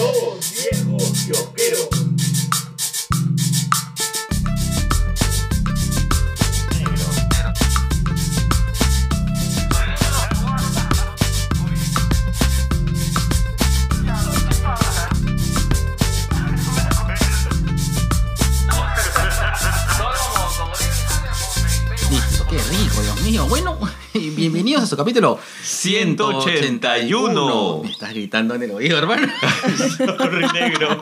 Dos viejos capítulo 181. Me estás gritando en el oído, hermano. Sorry, negro.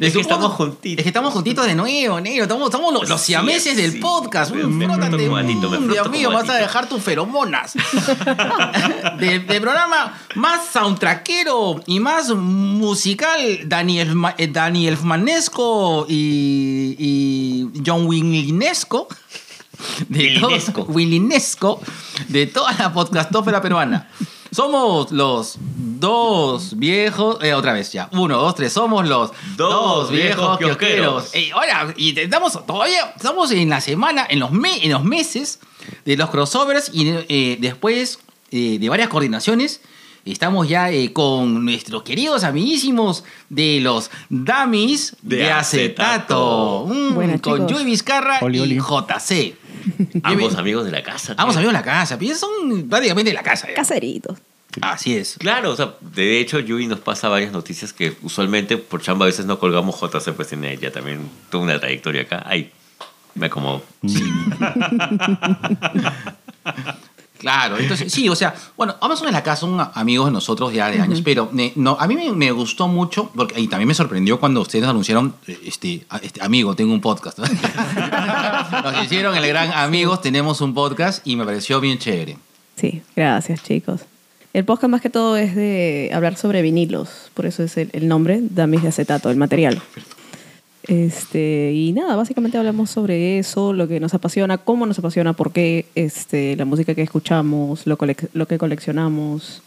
es que estamos juntitos. Es que estamos juntitos de nuevo, negro. Estamos, los, los Sí, siameses del podcast. Me- Mm, me frótate. como Dios mío, vas a dejar tus feromonas. Del del programa más soundtrackero y más musical, Daniel, eh, Daniel Manesco y, y John Willinesco. De todo- Willinesco. Willinesco de toda la podcastófera peruana. Somos los dos viejos. eh, otra vez ya. Uno, dos, tres. Somos los Dos viejos kiosqueros. Ey, ahora, y estamos todavía. Estamos en la semana, en los, me- en los meses de los crossovers y eh, después eh, de varias coordinaciones. Estamos ya eh, con nuestros queridos amiguísimos de los Dummies de, De acetato. acetato. Mm, Buenas, con. Joey Vizcarra Oli, y oli. JC. Ambos amigos de la casa. Tío. amigos de la casa, son prácticamente de la casa. ya. Caseritos. Así es. Claro, o sea, de hecho, Yui nos pasa varias noticias que usualmente por chamba a veces no colgamos. JC, pues tiene ya también toda una trayectoria acá. Ay, me acomodo. Claro, entonces sí, o sea, bueno, Amazon de la casa son amigos de nosotros ya de años, pero eh, no, a mí me, me gustó mucho, porque y también me sorprendió cuando ustedes anunciaron, este, este amigo, tengo un podcast. Nos hicieron el gran amigos, tenemos un podcast y me pareció bien chévere. Sí, gracias chicos. El podcast más que todo es de hablar sobre vinilos, por eso es el, el nombre, Damis de acetato, el material. Este, y nada, básicamente hablamos sobre eso, lo que nos apasiona, cómo nos apasiona, por qué este, la música que escuchamos, lo, lo que coleccionamos.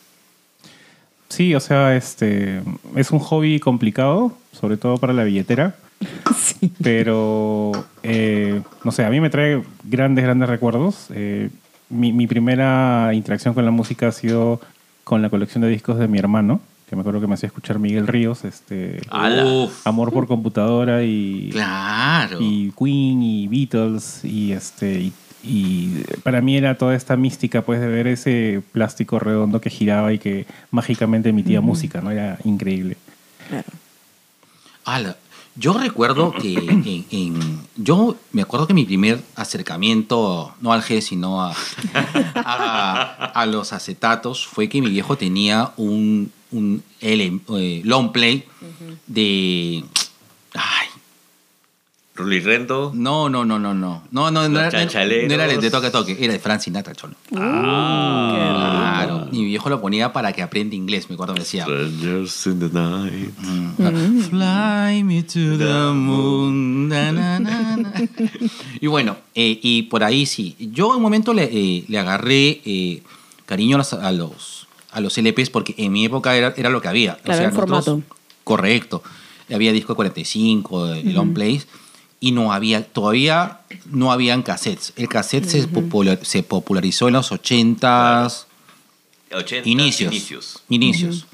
Sí, o sea, este es un hobby complicado, sobre todo para la billetera, Sí. pero eh, no sé, a mí me trae grandes, grandes recuerdos. Eh, mi, mi primera interacción con la música ha sido con la colección de discos de mi hermano, que me acuerdo que me hacía escuchar Miguel Ríos, este, Amor por computadora y, claro. y Queen y Beatles y este y, y para mí era toda esta mística pues de ver ese plástico redondo que giraba y que mágicamente emitía música, ¿no? Era increíble. Claro. Ala, yo recuerdo que en, en- yo me acuerdo que mi primer acercamiento, no al G, sino a, a, a los acetatos, fue que mi viejo tenía un, un L- eh, long play de... Ay, Ruli Rendo. no, no, no, no, no. No, no, no, era, no era el de toque a toque, era de Frank Sinatra, cholo. Ah. Claro, mi viejo lo ponía para que aprenda inglés, me acuerdo que decía. Strangers in the night. Mm. Fly me to the moon. na, na, na, na. Y bueno, eh, y por ahí sí. Yo en un momento le, eh, le agarré eh, cariño a los, a los a los LPs porque en mi época era, era lo que había. Claro, el nosotros- formato. Correcto. Había disco de 45, de long plays. Y no había, todavía no habían cassettes. El cassette se, popular- se popularizó en los 80s, 80, inicios. inicios. Inicios.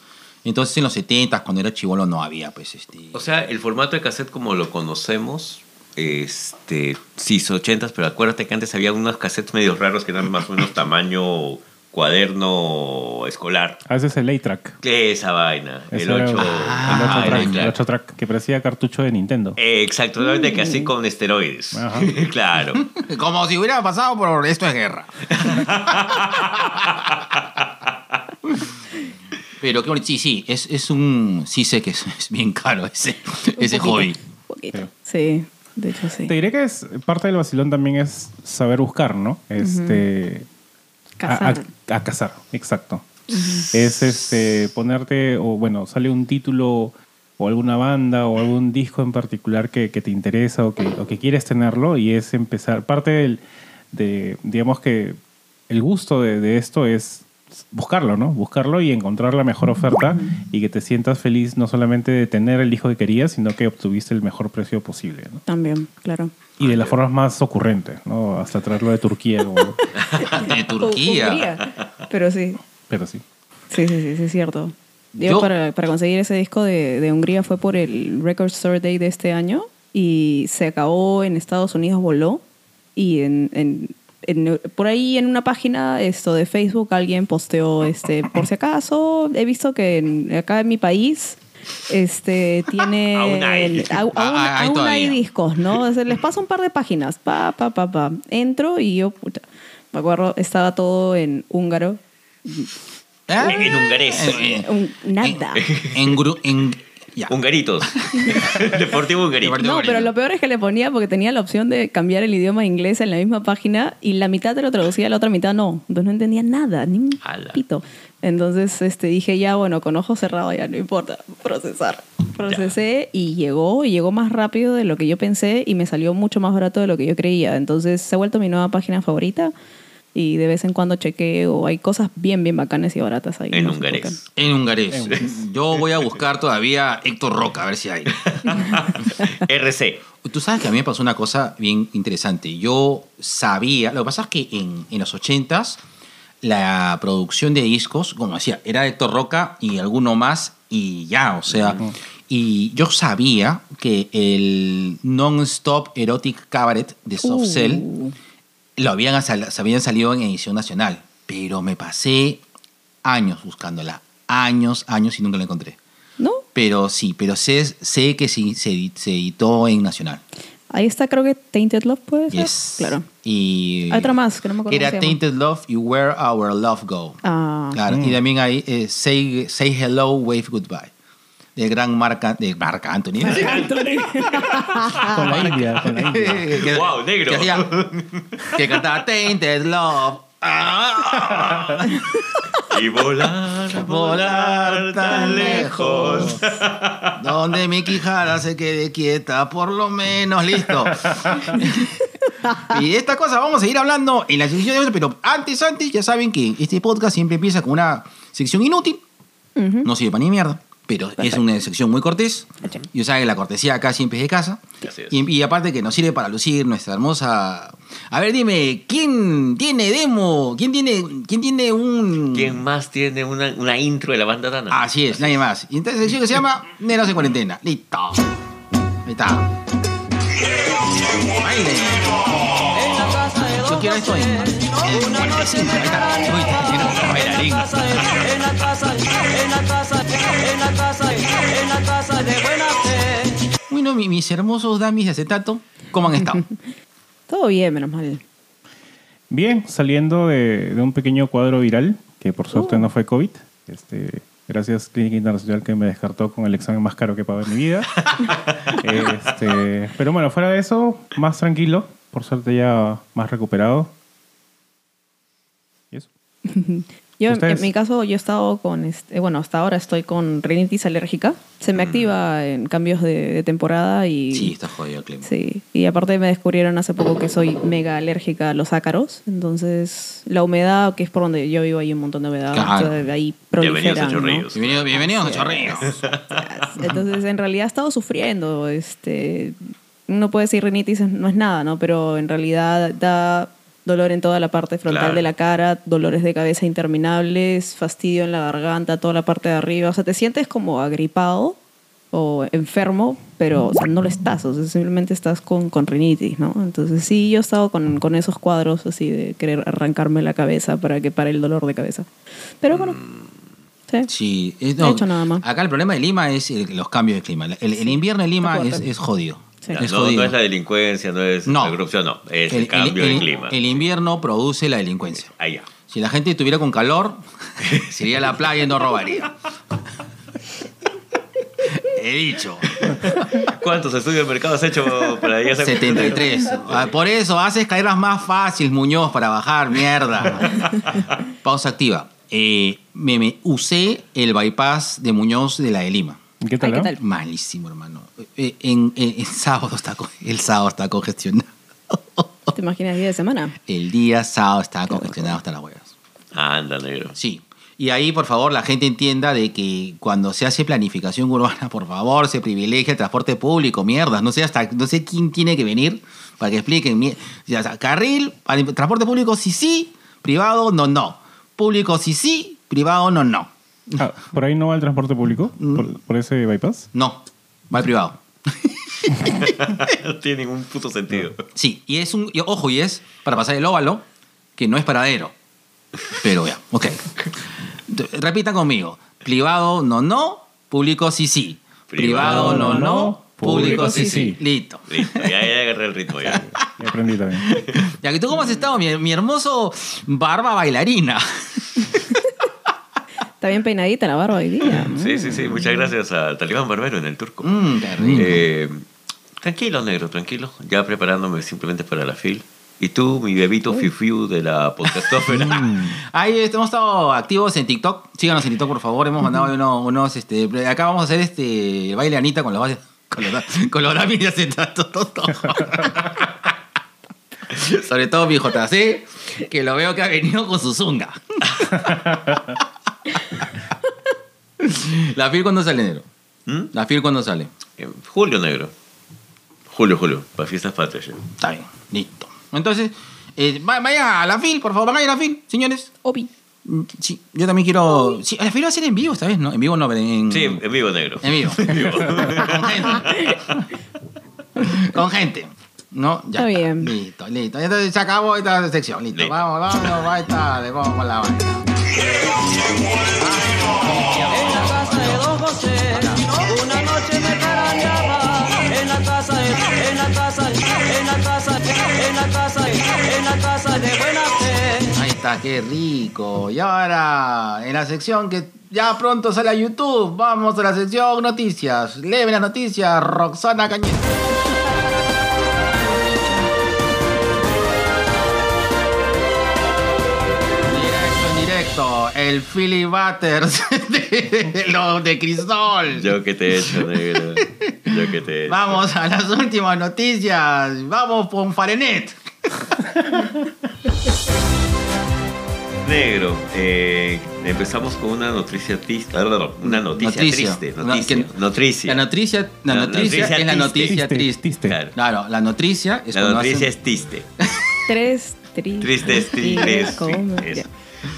Entonces en los 70 cuando era chivolo no había, pues, este... O sea, el formato de cassette como lo conocemos, este, sí, son 80, pero acuérdate que antes había unos cassettes medio raros que eran más o menos tamaño cuaderno escolar. A veces el A-Track. ¿Qué esa vaina? Ese El era 8. el Ah, 8 era track, claro. el 8 track, que parecía cartucho de Nintendo. Exacto, solamente que así con esteroides. Ajá. claro. Como si hubiera pasado por esto es guerra. Pero qué bonito. Sí, sí, es, es un. Sí, sé que es, es bien caro ese, ese poquito. hobby. Un poquito. Sí, de hecho sí. Te diré que es parte del vacilón también es saber buscar, ¿no? Este Cazar. A, a- a cazar, exacto. Es este ponerte o bueno, sale un título o alguna banda o algún disco en particular que, que te interesa o que, o que quieres tenerlo y es empezar parte del de digamos que el gusto de, de esto es buscarlo, ¿no? Buscarlo y encontrar la mejor oferta y que te sientas feliz no solamente de tener el disco que querías, sino que obtuviste el mejor precio posible, ¿no? También, claro. Y de las formas más ocurrentes, ¿no? Hasta traerlo de Turquía, como- De Turquía. Hungría. Pero sí. pero sí. Sí, sí, sí, sí, es cierto. Yo, Yo- para, para conseguir ese disco de, de Hungría fue por el Record Store Day de este año y se acabó en Estados Unidos, voló y en, en- en- por ahí en una página esto de Facebook alguien posteó este por si acaso he visto que en- acá en mi país este tiene Aún hay. el- Ah, aún, ah, hay aún hay todavía. discos no O sea, les paso un par de páginas pa pa pa pa entro y yo puta, me acuerdo estaba todo en húngaro ¿Eh? En hungarés. Eh, eh, nada En, en- ya. Hungaritos. Deportivo Hungarito. No, pero lo peor es que le ponía porque tenía la opción de cambiar el idioma a inglés en la misma página y la mitad te lo traducía, la otra mitad no. Entonces no entendía nada, ni un Ala. pito. Entonces este, dije ya, bueno, con ojos cerrados ya no importa, procesar. Procesé y llegó, y llegó más rápido de lo que yo pensé y me salió mucho más barato de lo que yo creía. Entonces se ha vuelto mi nueva página favorita y de vez en cuando chequeo. Hay cosas bien, bien bacanas y baratas ahí. En no hungarés. En hungarés. Yo voy a buscar todavía Héctor Roca, a ver si hay. RC. Tú sabes que a mí me pasó una cosa bien interesante. Yo sabía, lo que pasa es que en, en los 80s la producción de discos, como decía, era Héctor Roca y alguno más y ya, o sea, y yo sabía que el Non-Stop Erotic Cabaret de Soft Cell Uh, lo habían, sal- se habían salido en edición nacional, pero me pasé años buscándola, años, años y nunca la encontré. ¿No? Pero sí, pero sé, sé que sí se, edi- se editó en nacional. Ahí está, creo que Tainted Love puede ser. Yes. Claro. Y Hay otra más, que no me acuerdo Era cómo se llama. Tainted Love y Where Our Love Go. Ah. Claro, y también hay eh, Say, Say Hello, Wave Goodbye. Del gran Marca, de Marca Anthony. Con la India, con la India. que, Wow, negro. Que, hacía- que cantaba Tainted Love. Ah, Y volar, volar tan lejos. Donde mi quijada se quede quieta, por lo menos, listo. y de esta cosa vamos a seguir hablando en la sección de hoy, pero antes, antes, ya saben que este podcast siempre empieza con una sección inútil. Ujú. No sirve para ni mierda, pero es una sección muy cortés. Hecho. Y saben que la cortesía acá siempre es de casa. Así es. Y, y aparte que nos sirve para lucir nuestra hermosa... A ver, dime, ¿quién tiene demo? ¿Quién tiene, quién tiene un... ¿Quién más tiene una, una intro de la banda Dana? Así es, nadie más. Y entonces sección que se llama Neros en cuarentena. Listo. Ahí está. Baile. Yo quiero esto en, en 45. Ahí está. Uy, quiero bailarín. Bueno, mi- mis hermosos damis de acetato, ¿cómo han estado? Todo bien, menos mal. Bien, saliendo de, de un pequeño cuadro viral, que por suerte no fue COVID. Este, gracias Clínica Internacional que me descartó con el examen más caro que he pagado en mi vida. Este, pero bueno, fuera de eso, más tranquilo. Por suerte ya más recuperado. Yo, en- ¿Ustedes? en mi caso, yo he estado con, este, bueno, hasta ahora estoy con rinitis alérgica. Se me activa en cambios de, de temporada y... Sí, está jodido, Clem. Sí, y aparte me descubrieron hace poco que soy mega alérgica a los ácaros. Entonces, la humedad, que es por donde yo vivo, hay un montón de humedad. Claro. ahí Bienvenidos a proliferan, ¿no? Chorrillos. Bienvenido, bienvenidos a Chorrillos. Entonces, en realidad he estado sufriendo. Este, uno puede decir rinitis no es nada, ¿no? Pero en realidad da dolor en toda la parte frontal Claro. de la cara, dolores de cabeza interminables, fastidio en la garganta, toda la parte de arriba. O sea, te sientes como agripado o enfermo, pero o sea, no lo estás. O sea, simplemente estás con, con rinitis, ¿no? Entonces, sí, yo he estado con, con esos cuadros así de querer arrancarme la cabeza para que pare el dolor de cabeza. Pero bueno, sí. Sí, No he hecho nada más. Acá el problema de Lima es el- los cambios de clima. El, el invierno en Lima es, es jodido. Sí. Es no, es la delincuencia, no es No. la corrupción, no. Es el, cambio el- de clima. el invierno produce la delincuencia. Allá. Si la gente estuviera con calor, se iría a la playa y no robaría. He dicho. ¿Cuántos estudios de mercado has hecho para ya ser 73. Ah, Por eso haces caerlas más fácil, Muñoz, para bajar, mierda. Pausa activa. Eh, me, me usé el bypass de Muñoz de la de Lima. ¿Qué tal? Ay, ¿qué tal? Malísimo, hermano. Eh, en, en- en sábado está, el sábado está congestionado. ¿Te imaginas día de semana? El día sábado está congestionado hasta las huevas. Anda, negro. Sí. Y ahí, por favor, la gente entienda de que cuando se hace planificación urbana, por favor, se privilegia el transporte público, mierda. No sé hasta, no sé quién tiene que venir para que expliquen. mi- O sea, carril, el transporte público sí, sí, privado no, no. Público sí, sí, privado no, no. Ah, ¿Por ahí no va el transporte público? Mm. ¿Por, por ese bypass? No, va al privado. no tiene ningún puto sentido. Sí, y es un. y ojo, y es para pasar el óvalo, que no es paradero. Pero ya, ok. Repitan conmigo. Privado, no, no. Público, sí, sí. Privado, no, no. Público, sí, sí. Listo. Listo, ya, ya agarré el ritmo ya. Ya aprendí también. Ya que tú cómo has estado, mi, mi hermoso barba bailarina. Está bien peinadita la barba hoy día. Sí, sí, sí. Muchas gracias al Talibán Barbero en el turco. Rico. Eh, tranquilo, negro, tranquilo. Ya preparándome simplemente para la fil. Y tú, mi bebito fifiu de la podcastófera. Ahí este, hemos estado activos en TikTok. Síganos en TikTok, por favor. Hemos mandado unos, unos, este, acá vamos a hacer este baile Anita con los con los, acetato. Sobre todo mi JC, que lo veo que ha venido con su zunga. La FIL cuando sale enero. ¿Mm? La FIL cuando sale. Eh, Julio, negro. Julio, Julio. Para fiestas patrias. ya. Está bien, listo. Entonces, eh, va- vayan a la FIL, por favor, vayan a la FIL, señores. Obi. Mm, Sí, yo también quiero. Sí, la FIL va a ser en vivo esta vez, ¿no? En vivo no, pero en. Sí, en vivo, negro. En vivo. Con gente. Con gente. ¿No? Ya Está bien. Listo, listo. Entonces se acabó esta sección. Listo. Listo. Vamos, vamos, ahí está. Le vamos con la vaina. En la casa de Don José, una noche me carameaba. En la casa de, en la casa, en la casa, en la casa, en la casa de buena fe. Ahí está, qué rico. Y ahora, en la sección que ya pronto sale a YouTube, vamos a la sección noticias. Leve las noticias, Roxana Cañete. El Philly Butters de, los de Crisol. Yo que te he hecho, negro. Yo que te he hecho. Vamos a las últimas noticias. Vamos con Farenet. Negro, eh, empezamos con una noticia triste. ah, no, no, una noticia, Noticia. triste. Noticia. que- noticia. La noticia, la La noticia noticia es la triste. noticia triste. Claro. Claro, la noticia es La noticia hacen- es triste. Tres tristes. Tristes, tristes.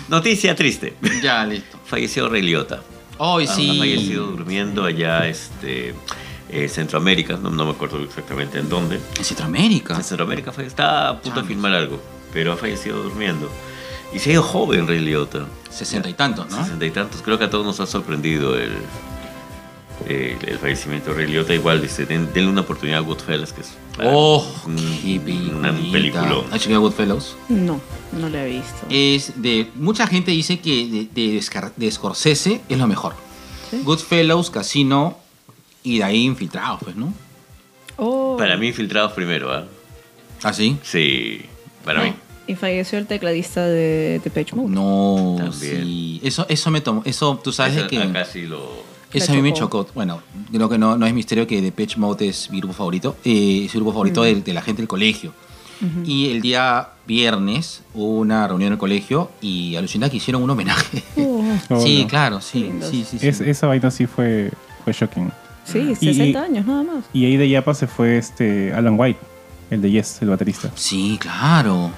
Noticia triste. Ya, listo. Falleció Ray Liotta. Hoy sí. Ha fallecido durmiendo allá este, en Centroamérica. No, no me acuerdo exactamente en dónde. En Centroamérica. En Centroamérica fue- está a punto de filmar algo, pero ha fallecido durmiendo. Y se ha ido joven Ray Liotta. Sesenta y tantos, ¿no? Sesenta y tantos. Creo que a todos nos ha sorprendido el, el, el fallecimiento de Ray Liotta. Igual, dice, den- denle una oportunidad a Goodfellas, que es Oh, un- qué una película. ¿Has chequeado Goodfellows? No, no lo he visto. Es de... Mucha gente dice que de, de, Scorsese es lo mejor. ¿Sí? Goodfellows, Casino y de ahí Infiltrados, pues, ¿no? Oh. Para mí, Infiltrados primero, ¿ah? ¿Ah, sí? Sí, para No. mí. Y falleció el tecladista de Depeche Mode. No, También. sí. Eso, eso me tomó... Eso, tú sabes Eso que... Acá sí lo... Eso Me a mí me chocó. Bueno, creo que no, no es misterio que Depeche Mode es mi grupo favorito. Eh, es el grupo favorito de, de la gente del colegio. Y el día viernes hubo una reunión en el colegio y alucina que hicieron un homenaje. Oh. Oh, sí, no. claro, sí. Sí, sí, sí. Es- esa vaina sí fue, fue shocking. Sí, Y- 60 y- años nada más. Y ahí de Yapa se fue este Alan White, el de Yes, el baterista. Sí, claro.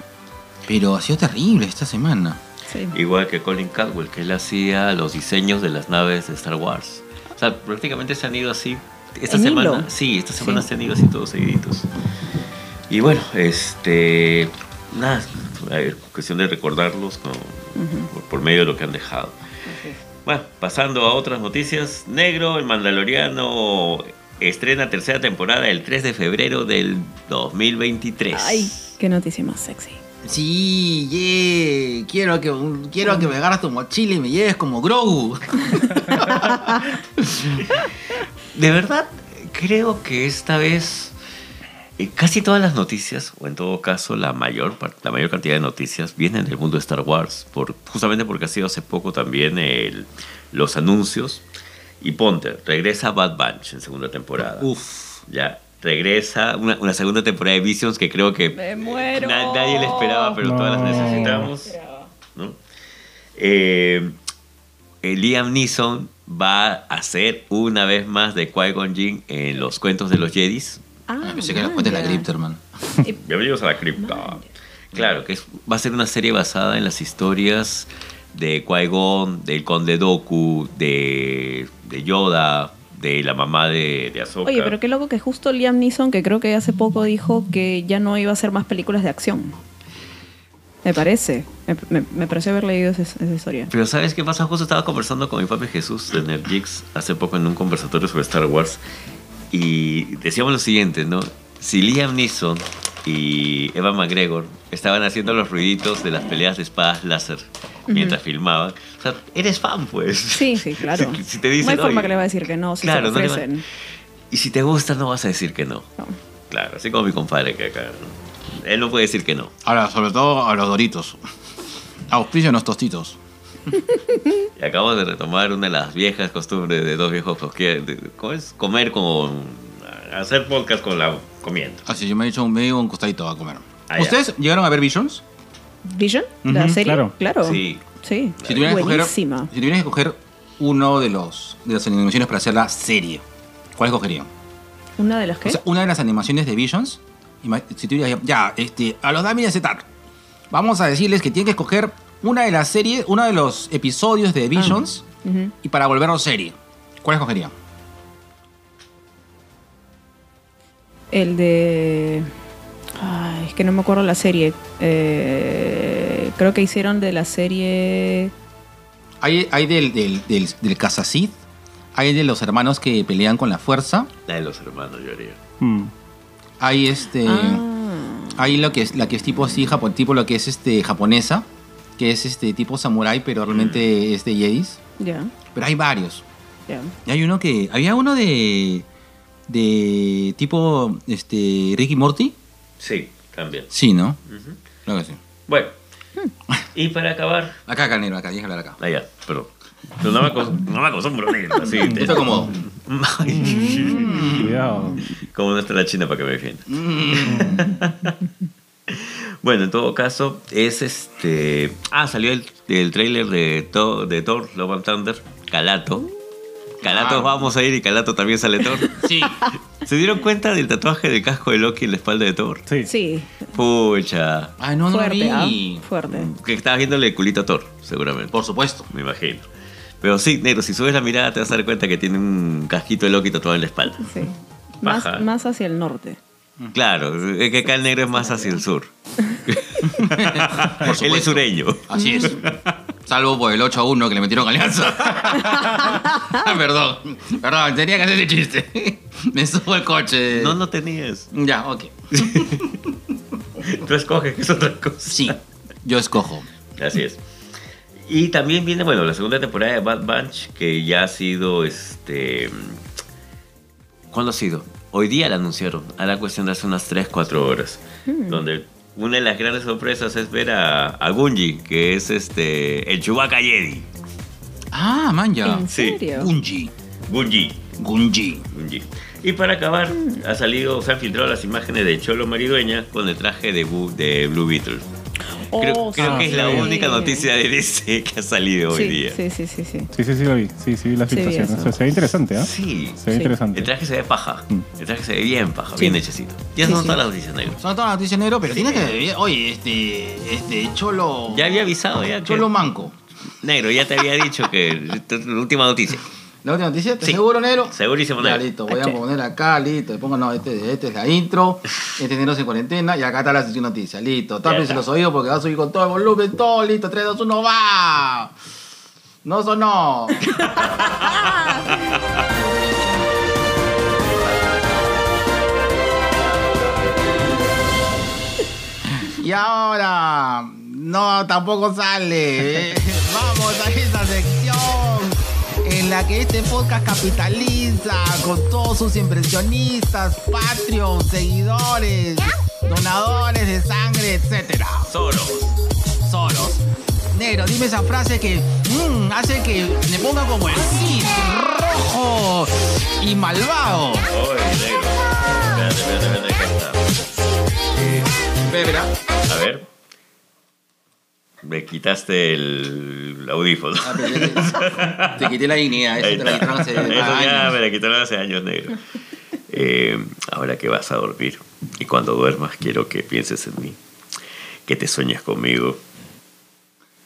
Pero ha sido terrible esta semana. Sí. Igual que Colin Caldwell, que él hacía los diseños de las naves de Star Wars. O sea, prácticamente se han ido así. Esta ¿En semana, hilo? sí, esta semana Sí. se han ido así todos seguiditos. Y bueno, este. Nada, a ver, cuestión de recordarlos con- por, por medio de lo que han dejado. Bueno, pasando a otras noticias. Negro, el Mandaloriano estrena tercera temporada el 3 de febrero del 2023. Ay, qué noticia más sexy. Sí, yeah. Quiero que, quiero que me agarras tu mochila y me lleves como Grogu. De verdad, creo que esta vez eh, casi todas las noticias, o en todo caso la mayor, la mayor cantidad de noticias, vienen del mundo de Star Wars, por, justamente porque ha sido hace poco también el- los anuncios. Y ponte, regresa Bad Bunch en segunda temporada. Uf. Ya, regresa una, una segunda temporada de Visions que creo que Me muero. na- nadie le esperaba, pero todas las necesitamos. ¿no? Eh, eh, Liam Neeson va a hacer una vez más de Qui-Gon Jinn en los cuentos de los Jedis. Ah, Ah, pensé que la cuenta de la. Bienvenidos a la cripta. Claro, que es- va a ser una serie basada en las historias de Qui-Gon, del Conde Doku, de, de Yoda, de la mamá de, de Ahsoka. Oye, pero qué loco que justo Liam Neeson, que creo que hace poco dijo que ya no iba a hacer más películas de acción. Me parece. Me, me- me pareció haber leído esa, esa historia. Pero ¿sabes qué pasa? Justo estaba conversando con mi papi Jesús de Nerdgeeks hace poco en un conversatorio sobre Star Wars y decíamos lo siguiente, ¿no? Si Liam Neeson y Eva McGregor estaban haciendo los ruiditos de las peleas de espadas láser mientras filmaban, o sea, eres fan, pues. Sí, sí, claro. Si, si te dicen, no hay forma que le va a decir que no si Claro, se no lo va- ofrecen. Y si te gusta, no vas a decir que no. No. Claro, así como mi compadre que acá. ¿no? Él no puede decir que no. Ahora, sobre todo a los doritos. Auspicio los tostitos. Y acabo de retomar una de las viejas costumbres de dos viejos ¿Cómo es? Comer con. hacer podcast con la comiendo. Así, yo me he hecho un medio un costadito a comer. Ah, ya. ¿Ustedes llegaron a ver Visions? ¿Vision? ¿La serie? claro. Sí. Sí. Si que escoger, Buenísima. si tuvieran que escoger uno de los de las animaciones para hacer la serie, ¿cuál escogerían? ¿Una de las? O sea, una de las animaciones de Visions, si tuvieras ya, este, a los Dami de Zetar, vamos a decirles que tienen que escoger una de las series, uno de los episodios de Visions Ujú. y para volverlo serie. ¿Cuál escogerían? El de. Ay, es que no me acuerdo la serie. Eh, creo que hicieron de la serie. Hay, hay del, del, del, del hay de los hermanos que pelean con la fuerza, La de los hermanos, yo haría. Mm. hay este... Ah, Hay lo que es la que es tipo así, japo- tipo lo que es este japonesa, que es este tipo samurai, pero realmente es de Jedis. ya, Pero hay varios. ya. Y hay uno que. Había uno de. de tipo. este. Ricky Morty. Sí, también. Sí, ¿no? Creo que sí. Bueno. Y para acabar. Acá, acá, negro, acá, acá. Ah, ya, perdón. Pero no me acos- no me acostumbro negro, así. te- Esto como. Cuidado. Como no está la china para que me defienda. bueno, en todo caso, es este. Ah, salió el, el trailer de, Thor- de Thor, Love and Thunder, Calato. Calato Ah. vamos a ir y Calato también sale Thor. Sí. ¿Se dieron cuenta del tatuaje del casco de Loki en la espalda de Thor? Sí. Sí, Pucha. Ay, no, no lo fuerte, ¿ah? Fuerte. Que estabas viéndole el culito a Thor, seguramente. Por supuesto. Me imagino. Pero sí, negro, si subes la mirada te vas a dar cuenta que tiene un casquito de Loki tatuado en la espalda. Sí. Más, Baja. más hacia el norte. Claro, es que acá el negro es más hacia el sur. Por Él es sureño. Así es. Salvo por el 8 a 1 que le metieron alianza. perdón. Perdón, tenía que hacer ese chiste. Me subo el coche. No, no tenías. Ya, ok. Tú escoges, que es otra cosa. Sí. Yo escojo. Así es. Y también viene, bueno, la segunda temporada de Bad Bunch, que ya ha sido, este... ¿Cuándo ha sido? Hoy día la anunciaron, a la cuestión de hace unas 3, 4 horas. Donde una de las grandes sorpresas es ver a, a Gunji, que es este el Chewbacca Jedi. Ah, man, ya. ¿En Sí. serio? Gunji. Gunji. Gunji. Gunji. Y para acabar, ha salido, se han filtrado las imágenes de Cholo Maridueña con el traje de, Bu- de Blue Beetle. Creo, Oh, creo sí. que es la única noticia de DC que ha salido hoy día. sí, sí, sí, sí. Sí, sí, sí, lo vi. Sí, sí, vi la Sí, vi filtración. eso. se, ve interesante, ¿ah? Sí. Se ve Sí. interesante. El traje se ve paja. Mm. El traje se ve bien paja, Sí. bien hechecito. Ya Sí, son sí. todas las noticias negras. Son todas las noticias negro, pero tiene que. Oye, este. Este, Cholo. Ya había avisado ya que... Cholo Manco. Negro, ya te había dicho que... la última noticia. ¿La última noticia? ¿Estás Sí. seguro, negro? Segurísimo, Ya, negro. listo. Voy a poner acá, listo. Le pongo, no, este, este es la intro. Este negro en cuarentena. Y acá está la sección noticias. Listo. Tápense los oídos porque va a subir con todo el volumen. Todo listo. 3, 2, 1, va. No sonó. Y ahora, no, tampoco sale. Eh, Vamos a esa sección en la que este podcast capitaliza con todos sus impresionistas, Patreon, seguidores, donadores de sangre, etcétera. Soros. Soros. Negro, dime esa frase que mm, hace que me ponga como el Cid, rojo y malvado. Oye, negro. Espérate, espérate, espérate, está. Eh, Espera, a ver. Me quitaste el audífono. Ah, pero te, quité la dignidad, eso te la quitaron hace eso ya me la quitaron hace años, negro. Eh, ahora que vas a dormir y cuando duermas quiero que pienses en mí, que te sueñes conmigo,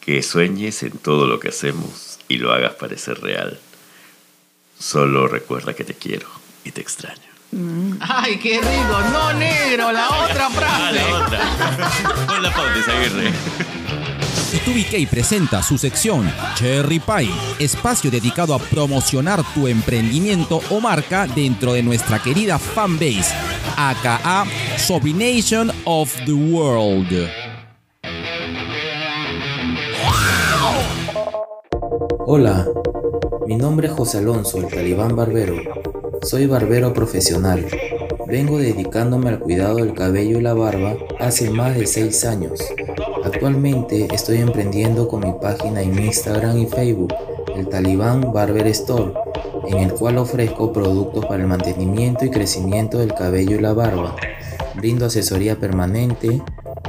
que sueñes en todo lo que hacemos y lo hagas parecer real. Solo recuerda que te quiero y te extraño. Mm. Ay, qué rico, no negro, la otra frase. Ah, la otra. Pon la pauta, B2BK presenta su sección Cherry Pie, espacio dedicado a promocionar tu emprendimiento o marca dentro de nuestra querida fanbase, aka Sobination of the World. Hola, mi nombre es José Alonso, el talibán barbero. Soy barbero profesional Vengo dedicándome al cuidado del cabello y la barba hace más de 6 años. Actualmente estoy emprendiendo con mi página en Instagram y Facebook, el Talibán Barber Store, en el cual ofrezco productos para el mantenimiento y crecimiento del cabello y la barba. Brindo asesoría permanente,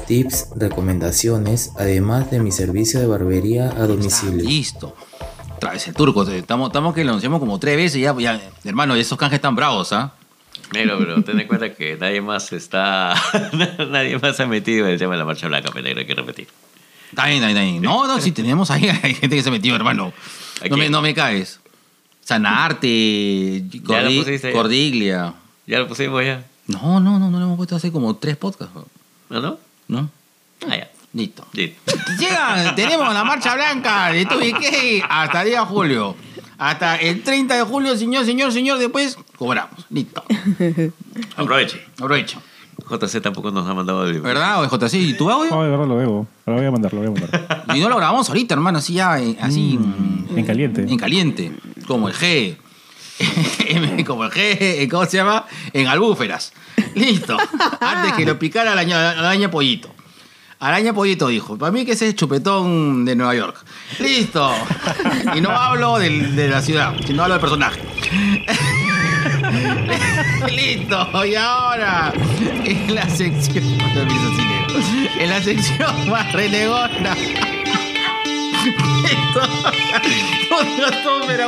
tips, recomendaciones, además de mi servicio de barbería a domicilio. listo. Otra vez el turco. Estamos, estamos que lo anunciamos como tres veces ya. Hermano, esos canjes están bravos, ¿ah? Negro, pero ten en cuenta que nadie más está. nadie más se ha metido en el tema de la marcha blanca, pero negro, hay que repetir. Está bien, está bien, está bien. No, no, si tenemos ahí hay gente que se metió, hermano. ¿A No me, no me caes. Sanarte, Cordi- ya. Cordiglia. Ya lo pusimos ya. No, no, no, no lo hemos puesto hace como tres podcasts. ¿No, no? ¿No? Ah, ya. Listo. Sí. Llega, tenemos la marcha blanca de TubiK hasta día julio. Hasta el 30 de julio, señor, señor, señor, después cobramos. Listo. Aproveche. Aprovecho. JC tampoco nos ha mandado el. ¿Verdad, OJC? ¿Y tu audio? No, de verdad lo debo. Lo voy a mandar, lo voy a mandar. Y no lo grabamos ahorita, hermano, así ya, eh, así. mm, en caliente. En caliente. Como el G. como el G, eh, ¿cómo se llama? En albúferas. Listo. Antes que lo picara araña, araña pollito. Araña pollito dijo. Para mí que ese es chupetón de Nueva York. Listo. Y no hablo del- de la ciudad, sino hablo del personaje. Listo. Y ahora, en la sección. En la sección más renegona. Esto. Todo me la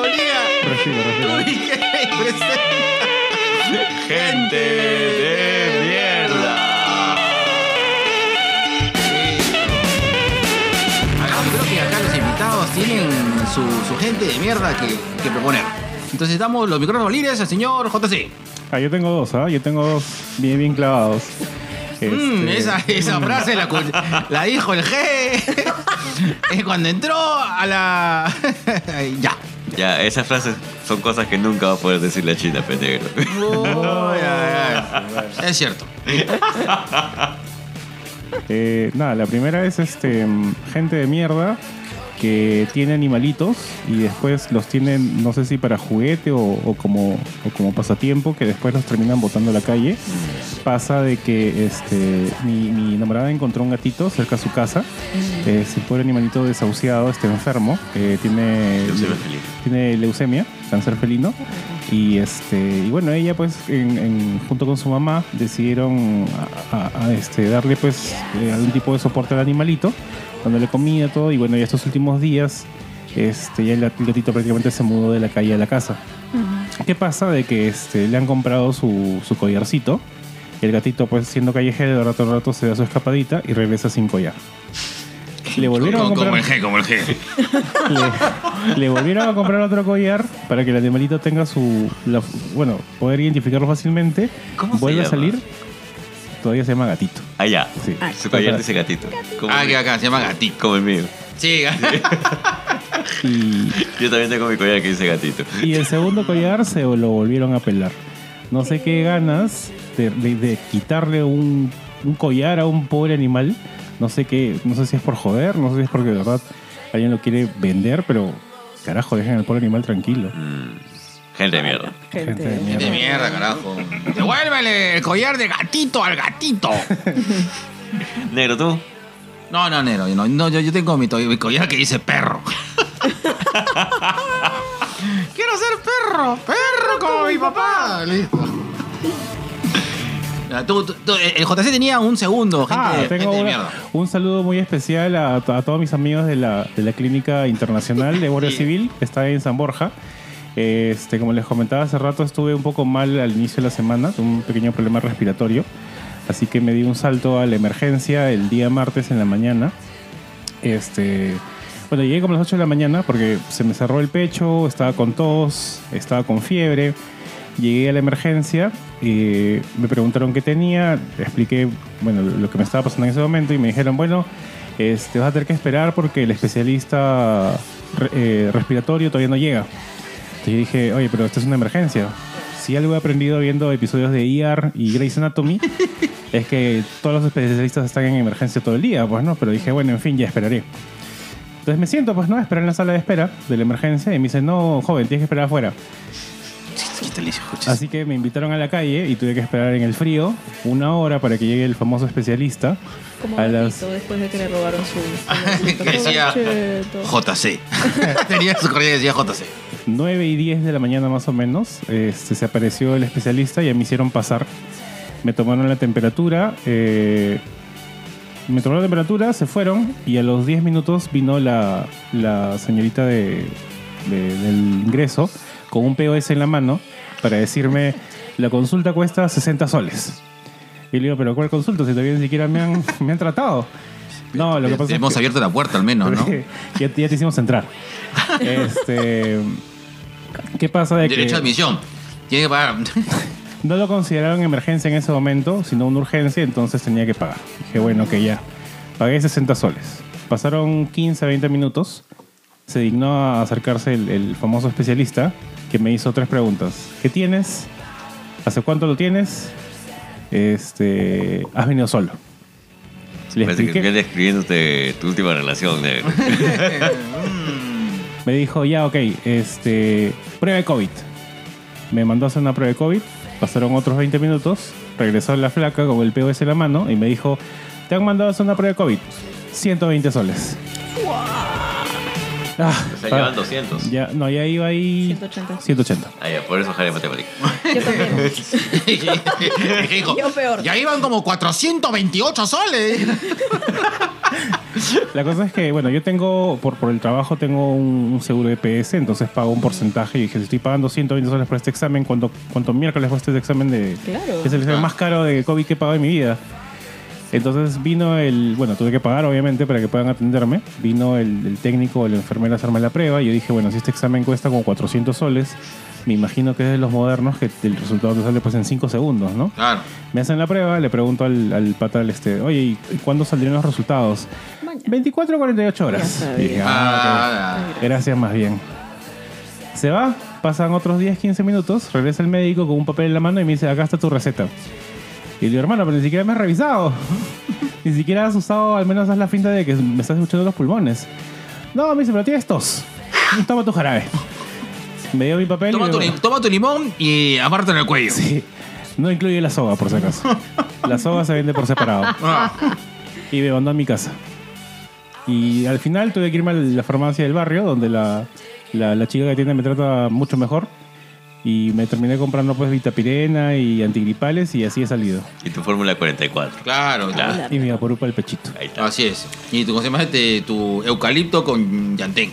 su, su gente de mierda que, que proponer. Entonces damos los micrófonos libres al señor JC. Ah, yo tengo dos, ¿ah? Yo tengo dos bien, bien clavados. Mm, Este, esa, esa frase la, dijo el G cuando entró a la... ya. Ya, esas frases son cosas que nunca va a poder decir la China, penegro. Es cierto. eh, nada, la primera es este mm, gente de mierda que tiene animalitos y después los tienen, no sé si para juguete o, o como, o como pasatiempo, que después los terminan botando a la calle. Pasa de que este, mi, mi enamorada encontró un gatito cerca de su casa. Es el pobre animalito desahuciado, está enfermo, eh, tiene, Leucemia tiene leucemia, cáncer felino. Y, este, y bueno, ella pues en- en- junto con su mamá decidieron a, a- a, este, darle pues eh, algún tipo de soporte al animalito, dándole comida, todo. Y bueno, ya estos últimos días este, ya el gat- el gatito prácticamente se mudó de la calle a la casa. ¿Qué pasa? De que este, le han comprado su, su collarcito. El gatito, pues siendo callejero, de rato a rato se da su escapadita y regresa sin collar. Le volvieron a Como, como comprar, el G, como el G. le, le volvieron a comprar otro collar para que el animalito tenga su. la- bueno, poder identificarlo fácilmente. ¿Cómo se Vuelve a llama? salir. Todavía se llama gatito. Ah, ya. Sí. Su collar dice gatito. Como, Ah, el que mío. acá se llama gatito. Como el mío. Sí, Y, Yo también tengo mi collar que dice gatito. y el segundo collar se lo volvieron a pelar. No sé qué ganas de, de- de quitarle un, un collar a un pobre animal. No sé qué, no sé si es por joder, no sé si es porque de verdad alguien lo quiere vender, pero carajo, dejen al pobre animal tranquilo. Mm, gente de mierda. Gente de de mierda. mierda, carajo. Devuélvele el collar de gatito al gatito. Negro, ¿tú? No, no, Nero, no, no, yo, yo tengo mi, mi collar que dice perro. Quiero ser perro, perro como mi papá. Listo. Tú- tú- tú- el JC tenía un segundo, gente, Ah, gente tengo de una- mierda. un saludo muy especial a, to- a todos mis amigos de la, de la Clínica Internacional de Guardia Sí. Civil, que está en San Borja. Este, como les comentaba hace rato, estuve un poco mal al inicio de la semana, tuve un pequeño problema respiratorio, así que me di un salto a la emergencia el día martes en la mañana. Este, Bueno, llegué como a las 8 de la mañana porque se me cerró el pecho, estaba con tos, estaba con fiebre. Llegué a la emergencia, y me preguntaron qué tenía, expliqué bueno, lo que me estaba pasando en ese momento y me dijeron, bueno, este, vas a tener que esperar porque el especialista eh, respiratorio todavía no llega. Yo dije, oye, pero esto es una emergencia. Si algo he aprendido viendo episodios de ER y Grey's Anatomy, es que todos los especialistas están en emergencia todo el día, pues, ¿no? Pero dije, bueno, en fin, ya esperaré. Entonces me siento, pues, ¿no? A esperar en la sala de espera de la emergencia y me dicen, no, joven, tienes que esperar afuera. Así que me invitaron a la calle y tuve que esperar en el frío una hora para que llegue el famoso especialista. Como a las- después de que le robaron su... Que decía JC. Tenía su correo que decía JC. 9 y 10 de la mañana más o menos, este, se apareció el especialista y ya me hicieron pasar. Me tomaron la temperatura, eh, me tomaron la temperatura, se fueron y a los 10 minutos vino la, la señorita de, de- del ingreso con un POS en la mano para decirme, la consulta cuesta 60 soles. Y le digo, pero ¿cuál consulta? Si todavía ni siquiera me han, me han tratado. No, lo que pasa es Hemos que- abierto la puerta al menos, ¿no? ya, ya te hicimos entrar. Este, ¿Qué pasa de Derecho a que admisión. Tiene que pagar. no lo consideraron emergencia en ese momento, sino una urgencia, entonces tenía que pagar. Dije, bueno, que ya. Pagué 60 soles. Pasaron 15, 20 minutos. Se dignó a acercarse el, el famoso especialista que me hizo tres preguntas. ¿Qué tienes? ¿Hace cuánto lo tienes? Este, ¿Has venido solo? Le Parece que expliqué. viene describiéndote tu última relación. Me dijo, ya, ok, este, prueba de COVID. Me mandó a hacer una prueba de COVID. Pasaron otros 20 minutos. Regresó la flaca con el POS en la mano y me dijo, te han mandado hacer una prueba de COVID. 120 soles. Ah, pa- llevando 200. ya, no, ya iba ahí 180. 180. Ah, ya, por eso Jare Matemática. Yo también. ¿Qué dijo? Yo peor. Ya iban como 428 soles. La cosa es que, bueno, yo tengo, por, por el trabajo, tengo un, un seguro de PS, entonces pago un porcentaje y dije, si estoy pagando 120 soles por este examen, ¿cuánto, cuánto miércoles cuesta este examen de... Claro. es el examen más caro de COVID que he pagado en mi vida. Entonces vino el, bueno, tuve que pagar obviamente para que puedan atenderme. Vino el, el técnico o la enfermera a hacerme la prueba y yo dije, bueno, si este examen cuesta como 400 soles, me imagino que es de los modernos que el resultado te sale pues en 5 segundos, ¿no? Claro. Me hacen la prueba, le pregunto al, al pata del este, oye, ¿y cuándo saldrían los resultados? Mañana. 24 o 48 horas. Y dije, ah. Ah, Gracias, más bien. Se va, pasan otros 10, 15 minutos, regresa el médico con un papel en la mano y me dice, acá está tu receta. Y digo, hermano, pero ni siquiera me has revisado. ni siquiera has usado, al menos haz la finta de que me estás escuchando los pulmones. No, me dice, pero tienes tos. Toma tu jarabe. Me dio mi papel toma, y tu, toma tu limón y en el cuello. Sí. No incluye la soga, por si acaso. La soga se vende por separado. Ah, Y me mandó a mi casa. Y al final tuve que irme a la farmacia del barrio, donde la, la, la chica que atiende me trata mucho mejor. Y me terminé comprando pues vitapirena y antigripales y así he salido. Y tu fórmula 44. claro, claro. Y mi vaporupa el pechito. Ahí está. Así es. Y tu, ¿cómo se llama este? tu eucalipto con llantén.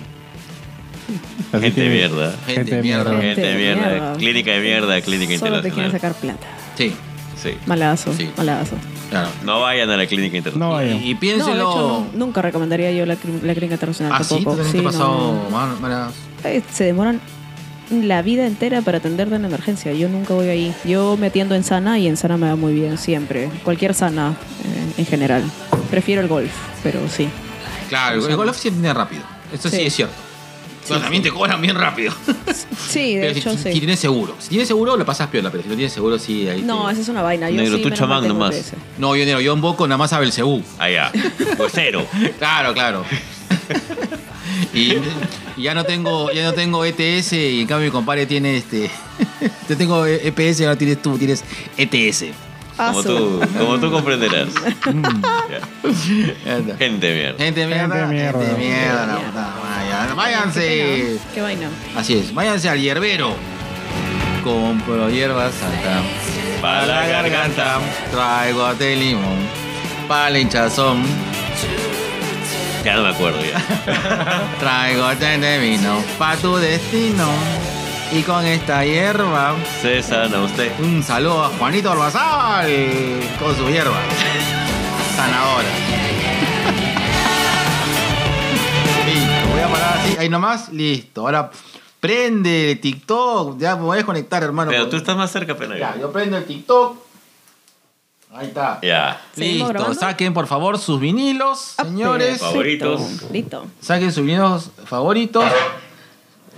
Así Gente de mierda. Gente de mierda. Gente Gente de mierda. Clínica de mierda, clínica Solo te quieren internacional. sacar plata. Sí, Sí. Malazo, Sí. malazo. claro. No vayan a la clínica No internacional. vayan. Y, No, de piénselo. hecho, nunca recomendaría yo la, clí- la clínica internacional ah, sí, tampoco. ¿Tú también te Sí, ha pasado no. mal- malas? Eh, Se demoran la vida entera para atenderte en emergencia. Yo nunca voy ahí. Yo me atiendo en sana y en sana me va muy bien siempre. Cualquier sana eh, en general. Prefiero el golf, pero sí. Claro, el golf se entiende rápido. Eso sí, Sí. es cierto. Pero también te cobran bien rápido. Sí, de Pero si, hecho si- sí. si tienes seguro. Si tienes seguro, lo pasas piola, pero si no tienes seguro, sí. Ahí No, te- esa es una vaina. Yo Negro, sí tú chamán nomás. No, yo negro, yo en Boco nada más a Belcebú. Allá. Pues cero. Claro, claro. y ya no tengo, ya no tengo ETS y en cambio mi compadre tiene este. Yo tengo EPS y ahora tienes tú, tienes E ETS. Como Asu. tú, como tú comprenderás. Ya. Está. Gente mierda. Gente mierda. Gente de mierda. Gente mierda, la puta madre. Váyanse. Qué vaina. Así es, váyanse al hierbero. Compro hierba santa. Para la garganta. Traigo té limón. Para la hinchazón. Ya no me acuerdo ya. Traigo té de vino. Pa' tu destino. Y con esta hierba. Se sana usted. Un saludo a Juanito Orbazal con su hierba. Sanadora. Listo, Ahí, ahí nomás, listo. Ahora prende el TikTok. Ya me voy a conectar, hermano. Pero tú estás más cerca, pena. Ya, yo prendo el TikTok. Ahí está. Ya. ¿Seguimos Listo. grabando? Saquen por favor sus vinilos, señores. Favoritos. Listo. Saquen sus vinilos favoritos.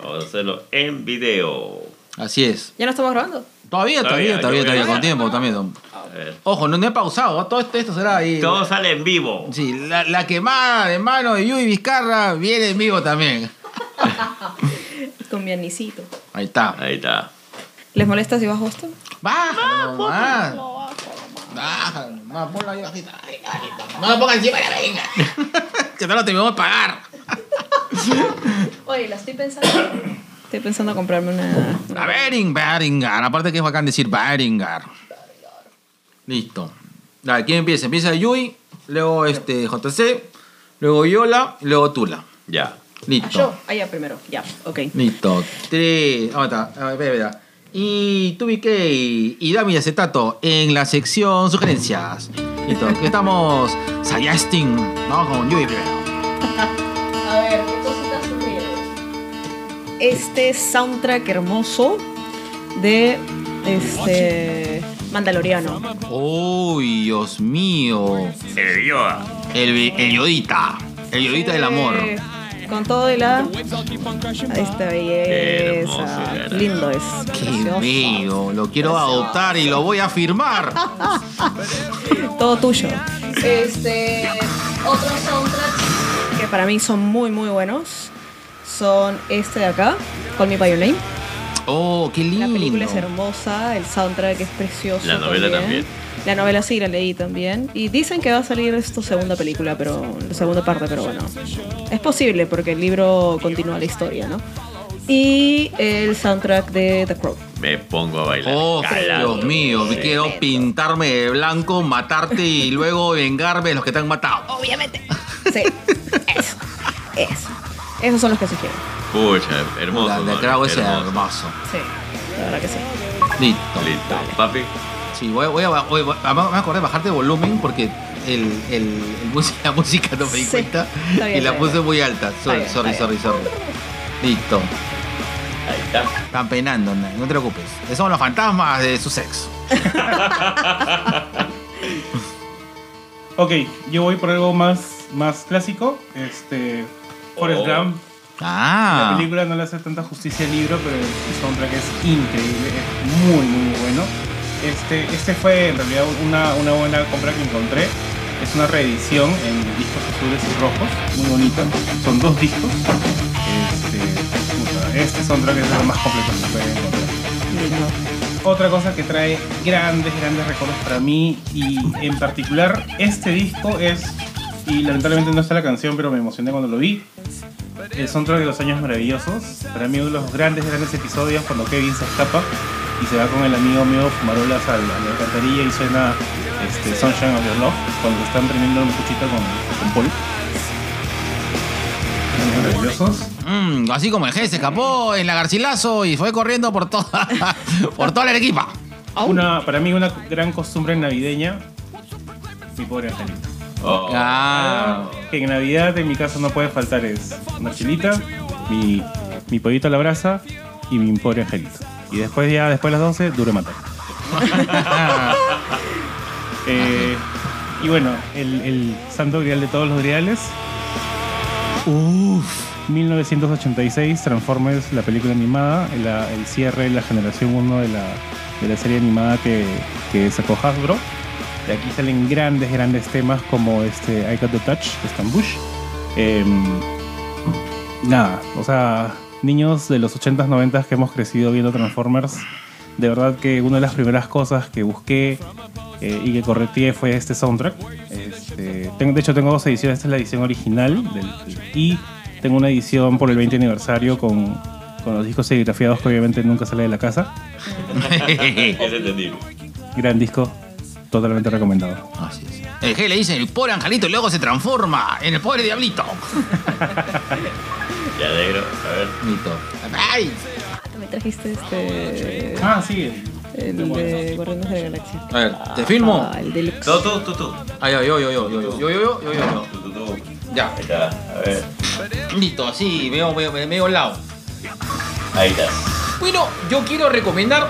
Vamos a hacerlo en video. Así es. ¿Ya no estamos grabando? Todavía, todavía, Todavía, todavía, con tiempo también. A ver. Ojo, no, no he pausado. ¿eh? Todo esto, esto será ahí. Todo sale en vivo. Sí, la, la quemada de mano de Yui Vizcarra viene en vivo también. Con mi anisito. Ahí está. Ahí está. ¿Les molesta si bajo esto? Bájalo nomás. Bájalo nomás. Ponlo ahí bajita. No lo pongas encima de la venga. que no lo tenemos que pagar. Oye, la estoy pensando. Estoy pensando comprarme una. A Bering, Beringar. Aparte que es bacán decir Beringar. Listo. Dale, ¿quién empieza? Empieza Yui, luego este JC, luego Yola, y luego Tula. Ya. Ah, Listo. yo. Ah, ya, primero. Ya, ok. Listo. Tres. ¿Dónde está? A ver, espera, espera. Y tu BK y Dami Acetato en la sección sugerencias. Listo. que estamos suggesting. Vamos con Yui primero. A ver, ¿qué cositas Este soundtrack hermoso de este Mandaloriano. Uy, Dios mío. El Yoda. El, el Yodita. El Yodita del amor. Con todo y la. Esta belleza. Lindo es. Qué bello. Lo quiero adoptar y lo voy a firmar. Todo tuyo. Este. Otros soundtracks que para mí son muy, muy buenos son este de acá, Call Me By Your Name. Oh, qué lindo. La película es hermosa, el soundtrack es precioso. La novela también. La novela sí la leí también. Y dicen que va a salir esto segunda película, pero la segunda parte, pero bueno. Es posible porque el libro continúa la historia, ¿no? Y el soundtrack de The Crow. Me pongo a bailar. Oh, Calado. Dios mío, me quiero pintarme de blanco, matarte y luego vengarme de los que te han matado. Obviamente. Sí, eso. Eso. Esos son los que sugiero. Pucha, hermoso. ¿no? Crow es Hermoso. hermoso. Sí, la verdad que sí. Listo. Listo. Papi. Sí, voy, voy a, voy, voy- me me acordé de bajarte de volumen porque el, el, el mus- la música no me di Sí, cuenta bien, y la puse bien. muy alta. Sorry, bien, sorry, sorry, sorry. Listo. Ahí está. Están penando, no no te preocupes. Esos son los fantasmas de su sexo. Ok, yo voy por algo más, más clásico. Este. Forrest Oh. Gump. Ah. La película no le hace tanta justicia al libro, pero el soundtrack es increíble, es muy, muy bueno. Este, este fue en realidad una, una buena compra que encontré. Es una reedición en discos azules y rojos, muy bonita. Son dos discos. Este, este soundtrack es lo más completo que se puede encontrar. Otra cosa que trae grandes, grandes recuerdos para mí y en particular este disco es, y lamentablemente no está la canción, pero me emocioné cuando lo vi, el soundtrack de los años maravillosos. Para mí uno de los grandes, grandes episodios cuando Kevin se escapa y se va con el amigo mío Fumarolas al- a la alcantarilla y suena este, Sunshine of Your Love cuando están prendiendo un cuchito con, con Paul. Maravillosos. Mm, así como el G se escapó en la Garcilaso y fue corriendo por toda, por toda la Arequipa. Una, para mí una gran costumbre navideña, mi pobre angelito. Oh. Ah. que en Navidad en mi casa no puede faltar es una chilita, mi, mi pollito a la brasa y mi pobre angelito. Y después ya, después de las 12, duro matar. Eh, y bueno, el, el santo grial de todos los griales. Uf. 1986, Transformers, la película animada, el cierre de la generación 1 de la, de la serie animada que, que sacó Hasbro. De aquí salen grandes, grandes temas como este I Got the Touch Stan Bush. Em, nada, o sea, niños de los 80s, 90s que hemos crecido viendo Transformers, de verdad que una de las primeras cosas que busqué eh, y que correteé fue este soundtrack. Este, tengo- de hecho, tengo dos ediciones. Esta es la edición original del- y tengo una edición por el 20 aniversario con, con los discos serigrafiados que obviamente nunca sale de la casa. Es entendible. Gran disco, totalmente recomendado. Así es. El G le dice el pobre angelito y luego se transforma en el pobre diablito. Ya negro. A ver. Listo. ¡Ay! Me trajiste este. Ah, sí. El de Guardianes de la Galaxia. A ver, ¿te filmo? Ah, el deluxe. Tú, tú, tú, tú. Ah, yo, yo, yo, yo, yo, yo, yo, yo, yo, yo, yo. Tú, tú, tú. Ya. Ahí está. A ver, Listo, sí, veo, veo, veo, veo al lado. ahí estás. Bueno, yo quiero recomendar.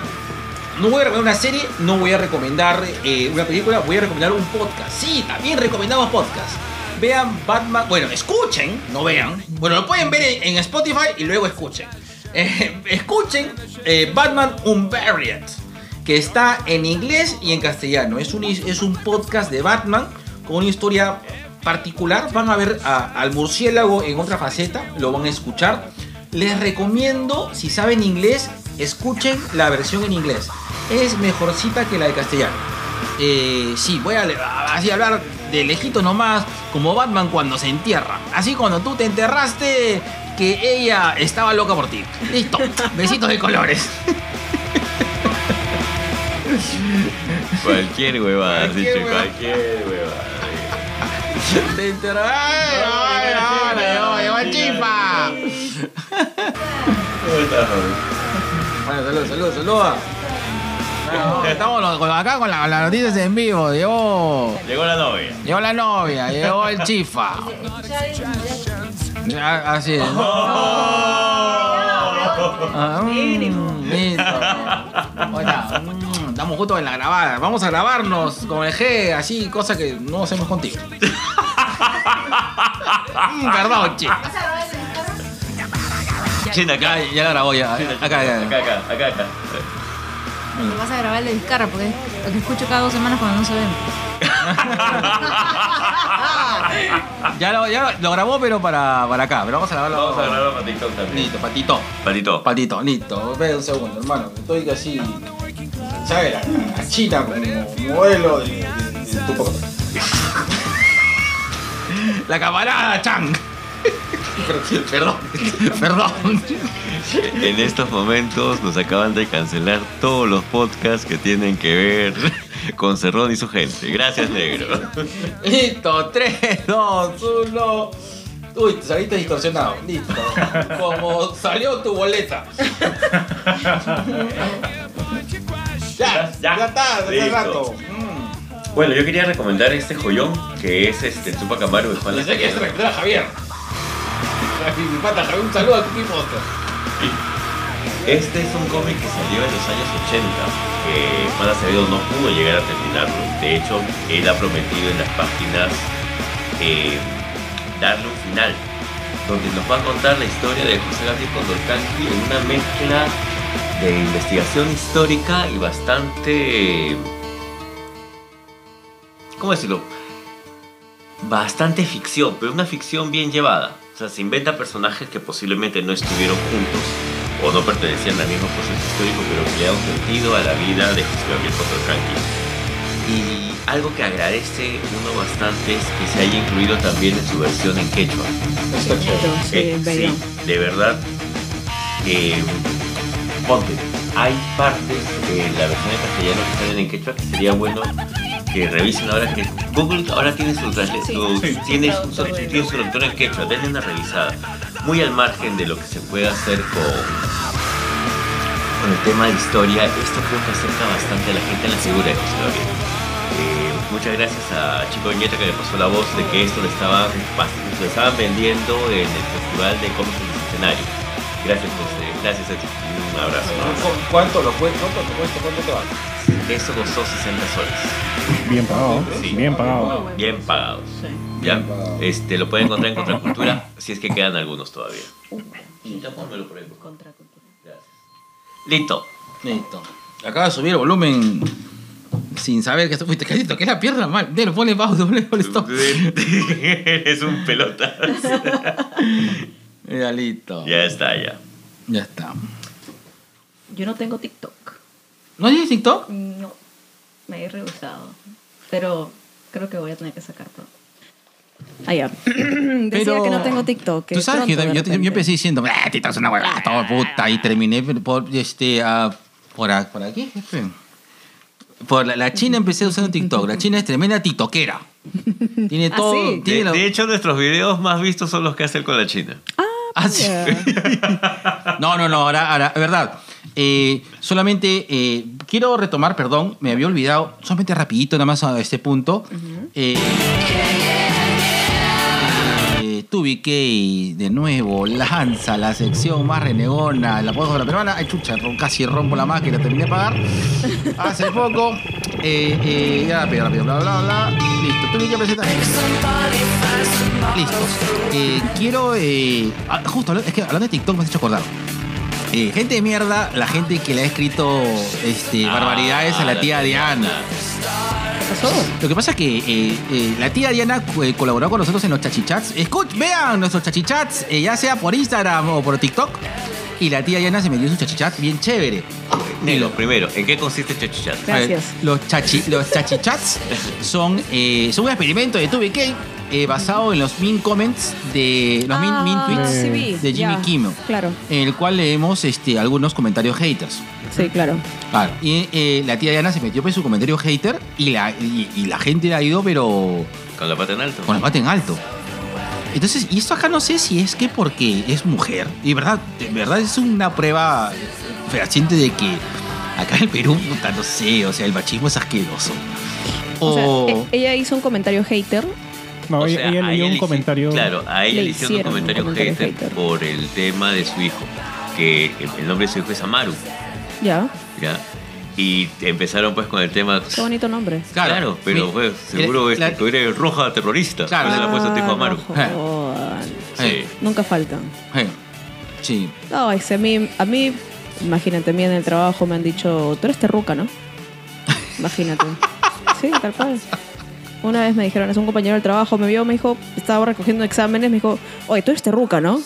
No voy a recomendar una serie, no voy a recomendar eh, una película, voy a recomendar un podcast. Sí, también recomendamos podcast. Vean Batman, bueno, escuchen, no vean. Bueno, lo pueden ver en, Spotify y luego escuchen. Eh, escuchen eh, Batman Unburied, que está en inglés y en castellano. Es un, es un podcast de Batman con una historia particular. Van a ver al murciélago en otra faceta, lo van a escuchar. Les recomiendo, si saben inglés, escuchen la versión en inglés. Es mejorcita que la de castellano. Eh, sí, voy a, hablar de lejito nomás, como Batman cuando se entierra. Así cuando tú te enterraste, que ella estaba loca por ti. Listo, besitos de colores. Cualquier huevada, has dicho, huevada. cualquier huevada. Te enterró. ¡Ay, ay, ay, chifa! ¿Cómo estás, Raúl? Bueno, saludos, saludos, saludos. Estamos con- acá con la- las noticias en vivo. Llegó, Llegó la novia. llegó la novia, llegó el chifa. Ya, Así es. Ah, mm, listo. Hola, mm, estamos justo en la grabada. Vamos a grabarnos con el G, así, cosa que no hacemos contigo. Mm, Perdón. China, acá. Ya, ya la grabó, ya. China, Acá, acá. acá, acá, acá, acá. Lo vas a grabar el de Vizcarra porque es lo que escucho cada dos semanas cuando no se ven. Ya lo, ya lo grabó, pero para, para acá. Pero vamos a grabarlo. Vamos a grabarlo para TikTok también. Listo, patito. Patito. Patito, listo. Espera un segundo, hermano. Estoy así. ¿Sabes? La, la China como modelo de, de, de tu. La camarada Chang. Perdón, perdón. En estos momentos nos acaban de cancelar todos los podcasts que tienen que ver con Cerrón y su gente. Gracias, negro. Listo, 3, 2, 1. Uy, te saliste distorsionado. Listo. Como salió tu boleta. ya, ya, Ya. está, Listo. rato. Bueno, yo quería recomendar este joyón que es este Tupac Amaru y Juan Pensé que recomendar a Javier. Un saludo a Monster. Este es un cómic que salió en los años 80, que Juan Acevedo no pudo llegar a terminarlo. De hecho, él ha prometido en las páginas eh, darle un final, donde nos va a contar la historia de José Gabriel Condorcanqui en una mezcla de investigación histórica y bastante... ¿Cómo decirlo? Bastante ficción, pero una ficción bien llevada. O sea, se inventa personajes que posiblemente no estuvieron juntos o no pertenecían al mismo proceso histórico, pero que le dan un sentido a la vida de José Gabriel. Y algo que agradece uno bastante es que se haya incluido también en su versión en quechua. Sí, Eh, bello. de verdad. eh, ponte, hay partes en la versión en castellano que salen en quechua que sería bueno que revisen ahora que Google ahora tiene su, transle- Sí. su- Sí. tiene su, su- tiene su traductor en quechua, denle una revisada. Muy al margen de lo que se puede hacer con, con el tema de historia, esto creo que acerca bastante a la gente a la figura de José Gabriel. Eh, muchas gracias a Chico Viñeta que me pasó la voz de que esto lo estaban, lo estaban vendiendo en el Festival de Cómics del Bicentenario. Gracias, José. Gracias a ti. Un abrazo. ¿Cu- ¿Cuánto lo cuesta? ¿Cuánto te cuesta? ¿Cuánto te vale? Eso costó 60 soles. Bien pagado, Sí. bien pagado. Bien pagados. ¿Ya? Este, lo pueden encontrar en Contracultura si es que quedan algunos todavía. Favor. Gracias. Listo. Listo. Acaba de subir el volumen sin saber que esto fuiste calito. Que es la pierna mal. Dale, ponle pausa, ponle, ponle stop. Eres un pelota. Ya listo. ya está, ya. Ya está. Yo no tengo TikTok. ¿No tienes TikTok? No. Me he rehusado. Pero creo que voy a tener que sacar todo. Ah, ya. Decía Pero- que no tengo TikTok. Tú sabes que yo, pronto, empecé diciendo, ah, TikTok es una huevada, todo puta, y terminé por, este, ah, por, a- por aquí, jefe. Por la, la China empecé usando TikTok. La China es tremenda tiktokera. Tiene ¿Ah, todo. sí? tiene De, de hecho, nuestros videos más vistos son los que hace él con la China. Ah, sí. Ya. No, no, no, ahora, ahora, verdad. Eh, solamente eh, quiero retomar, perdón, me había olvidado, solamente rapidito nada más a este punto. Eh, eh, 2BK de nuevo lanza la sección más renegona de la peruana. Ay, chucha, casi rompo la máquina, terminé de pagar. Hace poco. Eh, eh, ya rápido, rápido, bla, bla, bla. Listo, 2BK presenta. Listos. Eh, quiero. eh, ah, justo, es que hablando de TikTok me has hecho acordar. Eh, gente de mierda, la gente que le ha escrito este, Ah, barbaridades a la tía Diana. ¿Qué pasó? Lo que pasa es que eh, eh, la tía Diana eh, colaboró con nosotros en los chachichats. Escuch, vean nuestros chachichats, eh, ya sea por Instagram o por TikTok. Y la tía Diana se metió en su chachichat bien chévere. Negro, primero, ¿en qué consiste Chachichat? Ver, Gracias. los, chachi, los chachichats son, eh, son un experimento de 2BK eh, basado en los min comments de los min, min Ah, tweets sí vi, de Jimmy ya. Kimmel. Claro, En el cual leemos este, algunos comentarios haters. sí, claro. Claro. Y eh, la tía Diana se metió en su comentario hater y la, y, y la gente la ha ido, pero Con la pata en alto. con la pata en alto. Entonces, y esto acá no sé si es que porque es mujer. Y verdad, de verdad es una prueba fehaciente de que acá en el Perú, puta, no sé, o sea, el machismo es asqueroso. O sea, O- e- ella hizo un comentario hater. No, O ella, sea, ella leyó un comentario. Claro, a ella Le hicieron un comentario, comentario hater, hater. por el tema de su hijo. Que el, el nombre de su hijo es Amaru. Ya, ¿ya? Y empezaron pues con el tema. qué bonito nombre. Claro, pero mi- pues, seguro la- este, la- tú eres roja terrorista. Claro, eso le ha puesto tu hijo Ah, Amaru. no. Sí. Nunca faltan. eh, sí. No, es que a mí, a mí, imagínate, a mí en el trabajo me han dicho, tú eres terruca, ¿no? Imagínate. Sí, tal cual. Una vez me dijeron, es un compañero del trabajo, me vio, me dijo, estaba recogiendo exámenes, me dijo, oye, tú eres terruca, ¿no?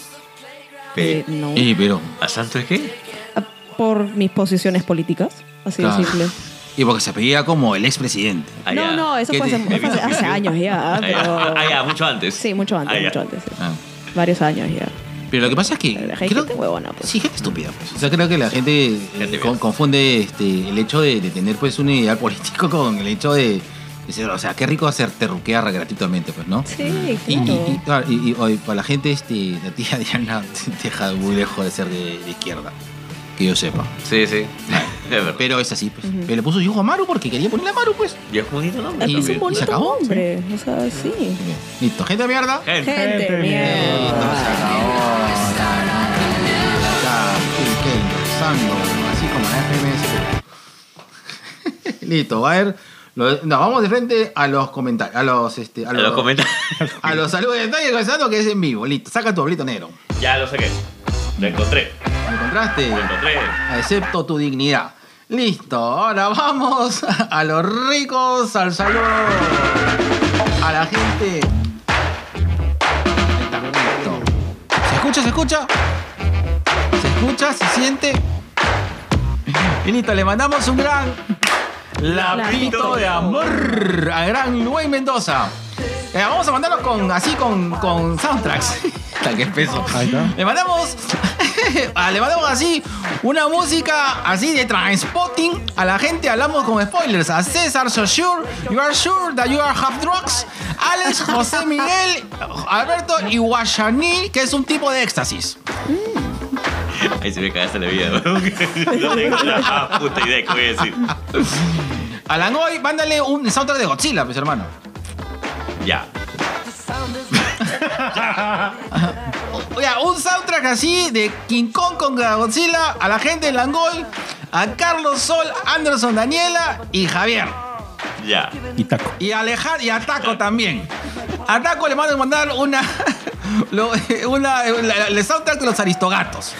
Pe- Eh, no. Y, pero. ¿A santo es qué? Ah, Por mis posiciones políticas, así Claro. de simple. Y porque se apellida como el expresidente. Ah, no, no, eso ¿Qué fue hace, fue hace- hace años ya, Ah, pero... Ah, ya, mucho antes. Sí, mucho antes, mucho antes. sí. Ah. Varios años ya. Pero lo que pasa es que. Pero hay creo- gente huevona, pues. Sí, gente estúpida. Pues. O sea, creo que la gente Gente con- confunde este, el hecho de, de tener pues un ideal político con el hecho de, de o sea, qué rico hacer terruquear gratuitamente, pues, ¿no? Sí, Y, y- claro. y, claro, y- y, oye, para la gente, este, la tía Diana deja muy lejos de ser de, de izquierda, que yo sepa. Sí, sí. Es verdad. Pero es así, pues. Pero le puso su hijo Amaru porque quería ponerle Amaru, pues. Y es bonito nombre Y- Es un bonito ¿Se acabó? nombre, o sea, sí. Bien. Listo, gente de mierda. Gente. Gente, Gente, mierda. Listo, se acabó. Ya, ¿qué- qué? Ingresando, así como la FMS. Listo, va a ver. Lo- no, vamos de frente a los comentarios. A los, este, a A los comentarios. A los saludos. Estoy comenzando que es en vivo. Listo, saca tu abrito negro. ya lo saqué. Lo encontré. ¿Me encontraste? Lo encontré. Excepto tu dignidad. Listo, ahora vamos a los ricos, al saludo. A la gente. Listo. ¿Se escucha? ¿Se escucha? ¿Se escucha? ¿Se siente? Y listo, le mandamos un gran lapito de amor a gran Luis Mendoza. Eh, vamos a mandarlo con, así con, con soundtracks. Tal que. Ahí está. Le mandamos, ah, le mandamos así una música así de transpotting a la gente. Hablamos con spoilers. A César, so sure, you are sure that you are half drugs. Alex, José Miguel, Alberto y Guayaní, que es un tipo de éxtasis. Ahí se me cagaste la vida. no tengo la puta idea que voy a decir. A Langoy, mándale un soundtrack de Godzilla, pues hermano. Ya. Oye, un soundtrack así de King Kong con Godzilla a la gente de Langoy, a Carlos Sol, Anderson, Daniela y Javier. Ya. Y taco. Y a Alejandro y a Taco también. A Taco le mando a mandar una. lo- una la- soundtrack de los Aristogatos.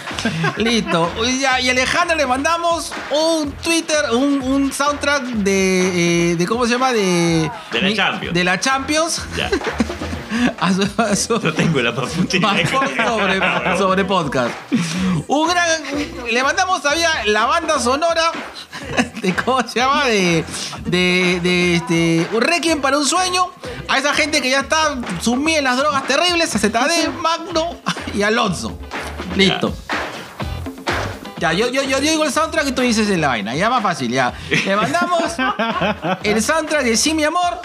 Listo. Y a, y a Alejandro le mandamos un Twitter, un, un soundtrack de, eh, de. ¿Cómo se llama? De. De la Champions. De la Champions. Ya. A su- a su- No tengo la sobre, sobre podcast. Un gran. Le mandamos todavía la banda sonora de cómo se llama de. de, de este. Un Requiem para un sueño. A esa gente que ya está sumida en las drogas terribles, a ZD, Magno y Alonso. Listo. Ya, yo, yo, yo digo el soundtrack y tú dices en la vaina. Ya más fácil, ya. Le mandamos el soundtrack de Sí, mi amor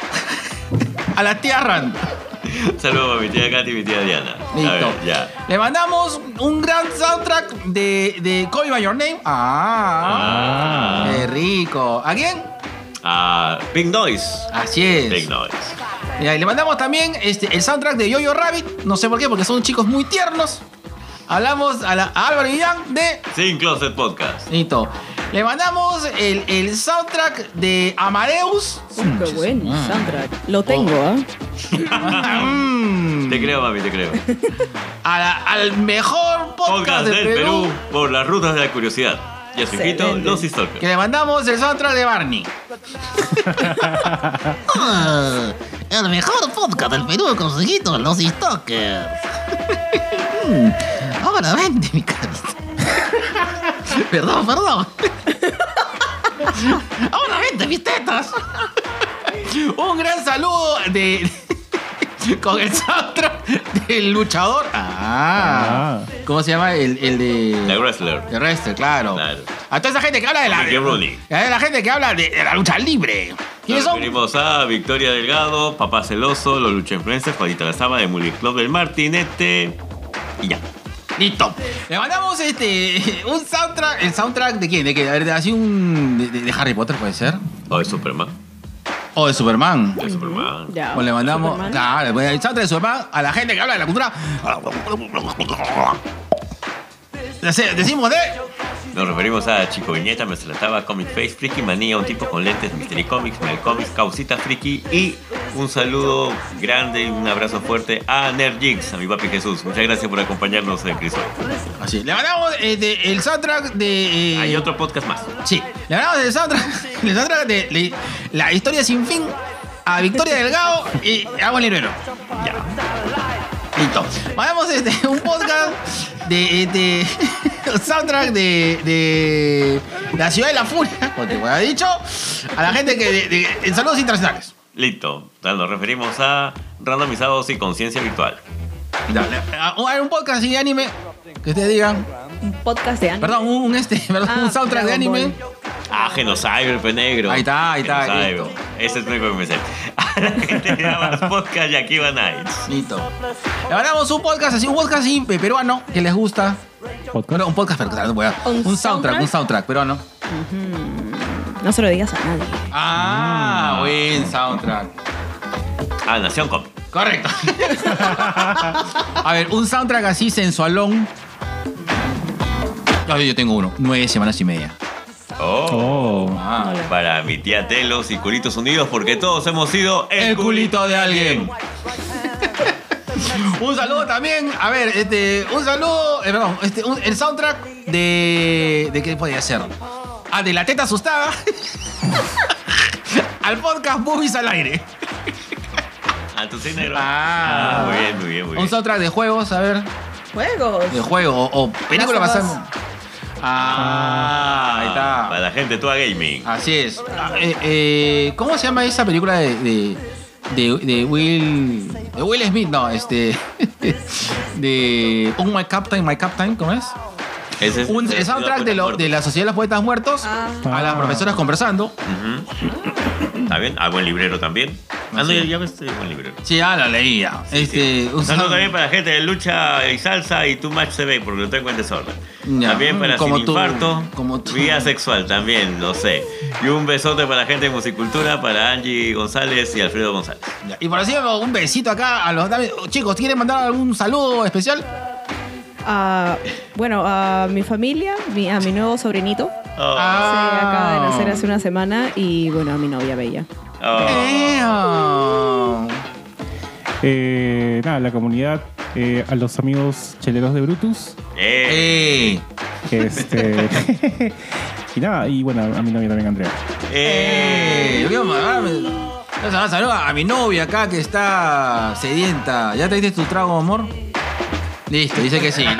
a la tía Rand. Saludos a mi tía Katy y mi tía Diana. Listo. ver, ya. Le mandamos un gran soundtrack de, de Call Me By Your Name. Ah, Ah. qué rico. ¿A quién? A Big Noise. Así es. Big Noise. Y le mandamos también este, el soundtrack de Yoyo Rabbit. No sé por qué, porque son chicos muy tiernos. Hablamos a, la, a Álvaro Guillán de Sin Closet Podcast. Listo. Le mandamos el, el soundtrack de Amadeus. Qué buen Ah. soundtrack. Lo tengo, ¿ah? Mm. Te creo, mami, te creo. A la- al mejor podcast, Podcast del del Perú. Perú por las rutas de la curiosidad. Y a su hijito, Excelente. los Que le mandamos el soundtrack de Barney. Ah, el mejor podcast del Perú consejito, los Stalkers. Mm, Ahora vente, mi carita. Perdón, perdón. Ahora vente, mis tetas. Un gran saludo de. con el soundtrack del luchador. Ah. Ah. ¿Cómo se llama? El, el de. The Wrestler. De wrestler, claro. Claro. A toda esa gente que habla de la. Rooney. A la gente que habla de, de la lucha libre. ¿Quiénes son? referimos a Victoria Delgado, Papá Celoso, Los Lucha Influencers, Juanita Lazama de Movie Club del Martinete. Y ya. Listo. Le mandamos este. Un soundtrack. ¿El soundtrack de quién? ¿De qué? A ver, de- así un. De, de- de Harry Potter puede ser. O de Superman. O de Superman. De Superman. Ya. O le mandamos. Superman. Claro, pues, el soundtrack de Superman a la gente que habla de la cultura. Decimos de. Nos referimos a Chico Viñeta, Me Trataba, Comic Face, Friki Manía, un tipo con lentes, Mystery Comics, Mel Comics, Causita Friki y un saludo grande y un abrazo fuerte a Nerd a mi papi Jesús. Muchas gracias por acompañarnos en Crisol. Así. Le mandamos eh, de- el soundtrack de. eh, Hay otro podcast más. Sí, le mandamos el soundtrack, el soundtrack de, La historia sin fin a Victoria Delgado y Agua Librero. Ya. Listo. Mandamos este, un podcast de, de un soundtrack de, de La ciudad de la furia, como te había dicho, a la gente que de, de- en saludos internacionales. Listo. Nos referimos a randomizados y conciencia virtual. Dale, a- a un podcast así de anime que ustedes digan, Un podcast de anime. perdón, un, un este, perdón, Ah, un soundtrack de anime. Ah, Genocyber, pe negro. Ahí está, ahí está, Genocyber. Ese es el único que me sé. A la gente podcast y aquí va Nights. Listo. Le mandamos un podcast así, un podcast así pe- peruano que les gusta. Podcast. Bueno, un podcast peruano, no voy a- ¿Un un soundtrack, un soundtrack peruano. No se lo digas a nadie. Ah, buen soundtrack. Ah, Nación Comic. Correcto. A ver, un soundtrack así sensualón. Yo, yo tengo uno, nueve semanas y media. Oh. Oh. Ah, Para mi tía Telos y Culitos Unidos, porque todos hemos sido el culito de alguien. un saludo también, a ver, este, un saludo, eh, perdón, este, un- el soundtrack de, de qué podría ser. Ah, de la teta asustada. al podcast Boobies al aire. A tu cine, ¿no? Ah. Ah, muy bien, muy bien, muy Un bien. soundtrack de juegos, a ver, Juegos. de juego o, o película Last of basada. Ah, ahí está. Para la gente, toda gaming. Así es. Eh, eh, ¿Cómo se llama esa película de, de, de, de Will. de Will Smith? No, este. de. Un My Captain, My Captain, ¿cómo es? Ese es Un, es soundtrack de, lo- de la Sociedad de los Poetas Muertos. Ah. A las Ah. profesoras conversando. Ujú. ¿Está bien? Ah, buen librero también. Ah, no, sí. ya, ya ves, buen librero. Sí, ah, la leía. este, Un saludo también para la gente de lucha y salsa y Too Much TV, porque lo tengo en desorden. Ya. También para Como Sin tú, Infarto, como tú. Vía Sexual también, lo sé. Y un besote para la gente de Musicultura, para Angie González y Alfredo González. Y por así un besito acá a los Chicos, ¿quieren mandar algún saludo especial? Ah, bueno, a mi familia, mi- a mi nuevo sobrinito. Oh, Ah. Se acaba de nacer hace una semana y bueno, a mi novia Bella. oh. Eh, Eh, nada, la comunidad, eh, a los amigos cheleros de Brutus. Eh, eh, Este. y nada, y bueno, a mi novia también, Andrea. Eh, eh. voy a mandarme- voy a saludar a mi novia acá que está sedienta. ¿Ya te diste tu trago, amor? Listo, dice que sí. listo.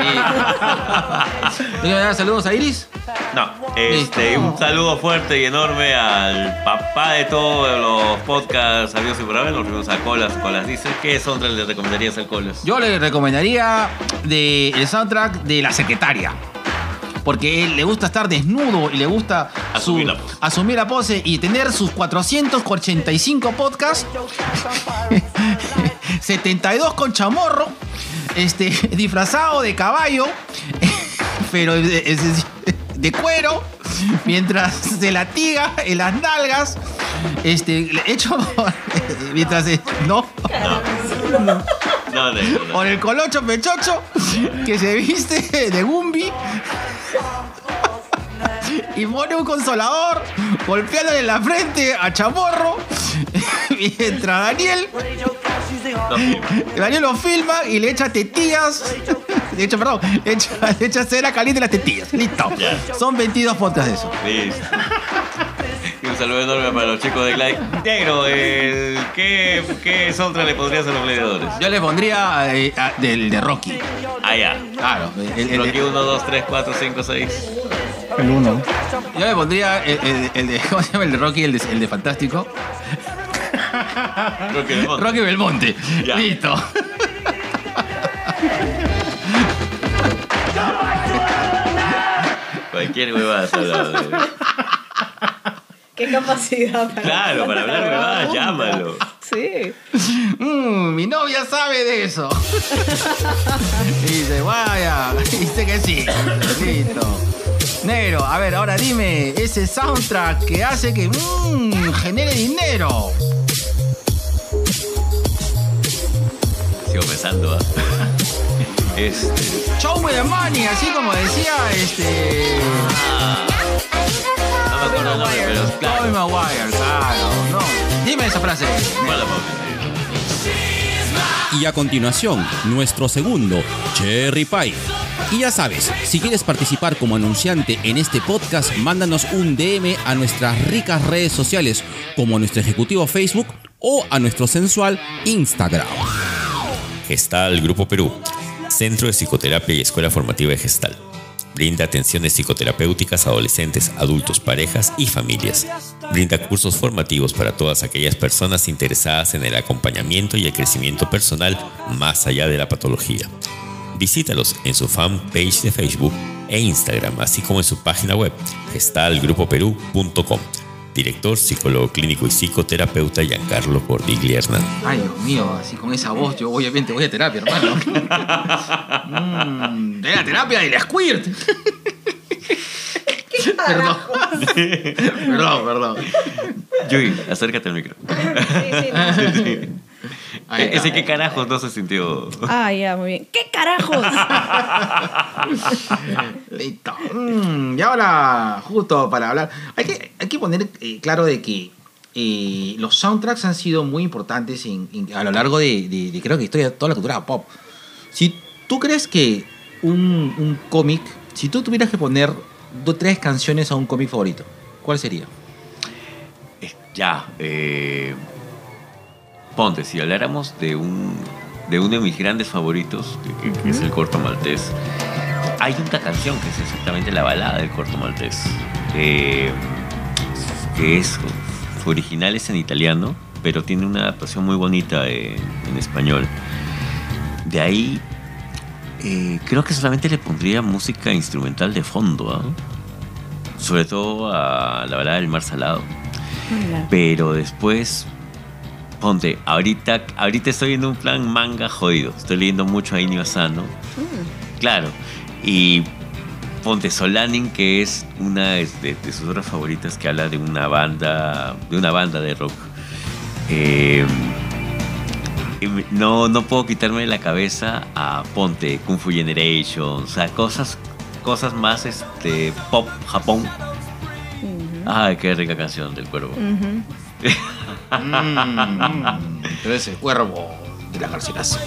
¿Le voy a dar saludos a Iris? No, este, un saludo fuerte y enorme al papá de todos los podcasts sabios y por haber, nos reunimos a Colas. Colas dice, ¿qué soundtrack le recomendarías a Colas? Yo le recomendaría de, el soundtrack de La Secretaria. Porque él le gusta estar desnudo y le gusta su- Asumir la pose. asumir la pose y tener sus 485 podcasts, 72 con chamorro, este, disfrazado de caballo, pero de, es- de cuero, mientras se latiga en las nalgas, este, hecho mientras se- no, No, no. por el colocho pechocho que se viste de Gumbi y pone un consolador golpeándole en la frente a Chamorro mientras Daniel. Daniel lo filma y le echa tetillas. De hecho, perdón, le echa, le echa cera caliente en las tetillas. Listo. Ya. Son 22 podcasts de eso. Listo. Y un saludo enorme para los chicos de Glide. Negro, el- ¿qué, ¿qué soundtrack le pondrías a los gladiadores? Yo le pondría eh, a- del de Rocky. Ah, ya. Claro. el- el- Rocky el- 1, 2, 3, 4, 5, 6. El uno. yo le pondría el, el- el de. ¿Cómo se llama? El de Rocky, el de, el de Fantástico. Rocky del Monte. Rocky Belmonte. Ya. Listo. Cualquier huevada hablado Qué capacidad para Claro, para hablar huevadas, llámalo. Sí. Mm, mi novia sabe de eso. Y dice, vaya. Dice que sí. Listo. Negro, a ver, ahora dime, ese soundtrack que hace que mm, genere dinero. Sigo pensando, ¿ah? Este. Show me the money, así como decía este. No me acuerdo el nombre, pero claro. Maguire, claro. No. Dime esa frase. Pausa. Y a continuación, nuestro segundo, Cherry Pie. Y ya sabes, si quieres participar como anunciante en este podcast, mándanos un DM a nuestras ricas redes sociales, como nuestro ejecutivo Facebook o a nuestro sensual Instagram. Gestal Grupo Perú, Centro de Psicoterapia y Escuela Formativa de Gestal. Brinda atenciones psicoterapéuticas a adolescentes, adultos, parejas y familias. Brinda cursos formativos para todas aquellas personas interesadas en el acompañamiento y el crecimiento personal más allá de la patología. Visítalos en su fanpage de Facebook e Instagram, así como en su página web, gestalgrupoperú.com. Director, psicólogo clínico y psicoterapeuta Giancarlo Cordigli Hernán. Ay, Dios mío, así con esa voz, yo obviamente voy a terapia, hermano. Mm, de la terapia de la squirt. perdón. perdón, perdón. Yui, acércate al micro. Ahí Ese qué carajos no se sintió. Ah, ya, muy bien. ¿Qué carajos? Listo. Mm, y ahora, justo para hablar, hay que, hay que poner eh, claro de que eh, los soundtracks han sido muy importantes en- en- a lo largo de, de- de creo que historia de toda la cultura pop. Si tú crees que un, un cómic, si tú tuvieras que poner dos, tres canciones a un cómic favorito, ¿cuál sería? Ya, eh, ponte, si habláramos de un de uno de mis grandes favoritos, que, es el corto maltés, hay una canción que es exactamente la balada del corto maltés, eh, que es, su original es en italiano, pero tiene una adaptación muy bonita en, en español. De ahí, eh, creo que solamente le pondría música instrumental de fondo, ¿ah? sobre todo a la balada del mar salado. Pero después, ponte, ahorita, ahorita estoy en un plan manga jodido. Estoy leyendo mucho a Inio Asano. Claro. Y ponte Solanin, que es una de, sus obras favoritas, que habla de una banda, de una banda de rock. Eh, me- no, no puedo quitarme de la cabeza a Ponte, Kung Fu Generation, o sea, cosas, cosas más este, pop Japón. Ay, qué rica canción del cuervo. Mm, pero ese cuervo de la garcilaso.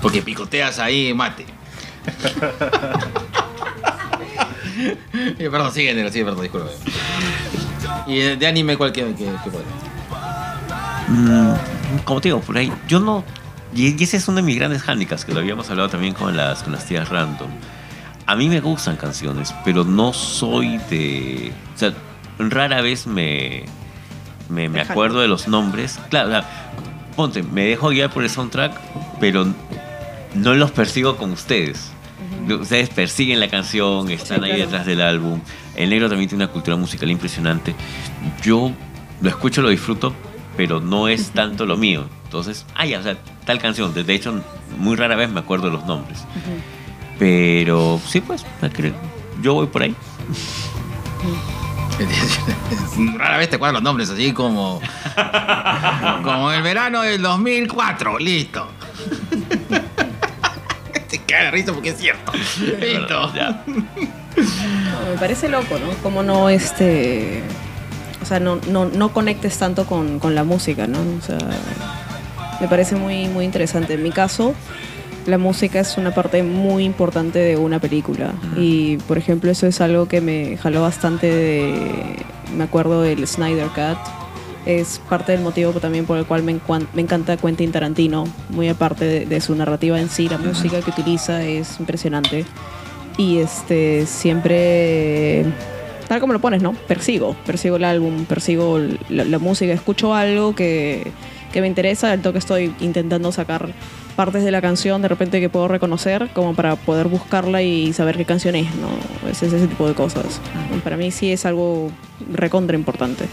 Porque picoteas ahí mate. Eh, perdón, sigue, negro, sigue, perdón, disculpe. ¿Y de, anime cuál que, que, que puede? Mm, como te digo, por ahí, yo no. Y ese es uno de mis grandes handicaps, que lo habíamos hablado también con las, con las tías random. A mí me gustan canciones, pero no soy de. O sea, rara vez me. Me, me acuerdo de los nombres. Claro, ponte, me dejo guiar por el soundtrack, pero no los persigo con ustedes. Ustedes persiguen la canción, están ahí claro. detrás del álbum. El negro también tiene una cultura musical impresionante. Yo lo escucho, lo disfruto, pero no es tanto lo mío. Entonces, ah, ya, o sea, tal canción. De hecho, muy rara vez me acuerdo de los nombres. Pero sí, pues, yo voy por ahí. Rara vez te acuerdas los nombres, así como. Como el verano del 2004, listo. Te caga de risa porque es cierto. Listo. Ya. No, me parece loco, ¿no? Como no, este... O sea, no, no, no conectes tanto con, con la música, ¿no? O sea, me parece muy, muy interesante. En mi caso, la música es una parte muy importante de una película. Y, por ejemplo, eso es algo que me jaló bastante de... Me acuerdo del Snyder Cut. Es parte del motivo también por el cual me, me encanta Quentin Tarantino. Muy aparte de, de su narrativa en sí, la música que utiliza es impresionante. Y este siempre tal como lo pones, ¿no? Persigo, persigo el álbum, persigo la, la música, escucho algo que, que me interesa, del toque estoy intentando sacar partes de la canción de repente que puedo reconocer como para poder buscarla y saber qué canción es, ¿no? Es ese tipo de cosas. Para mí sí es algo recontra importante.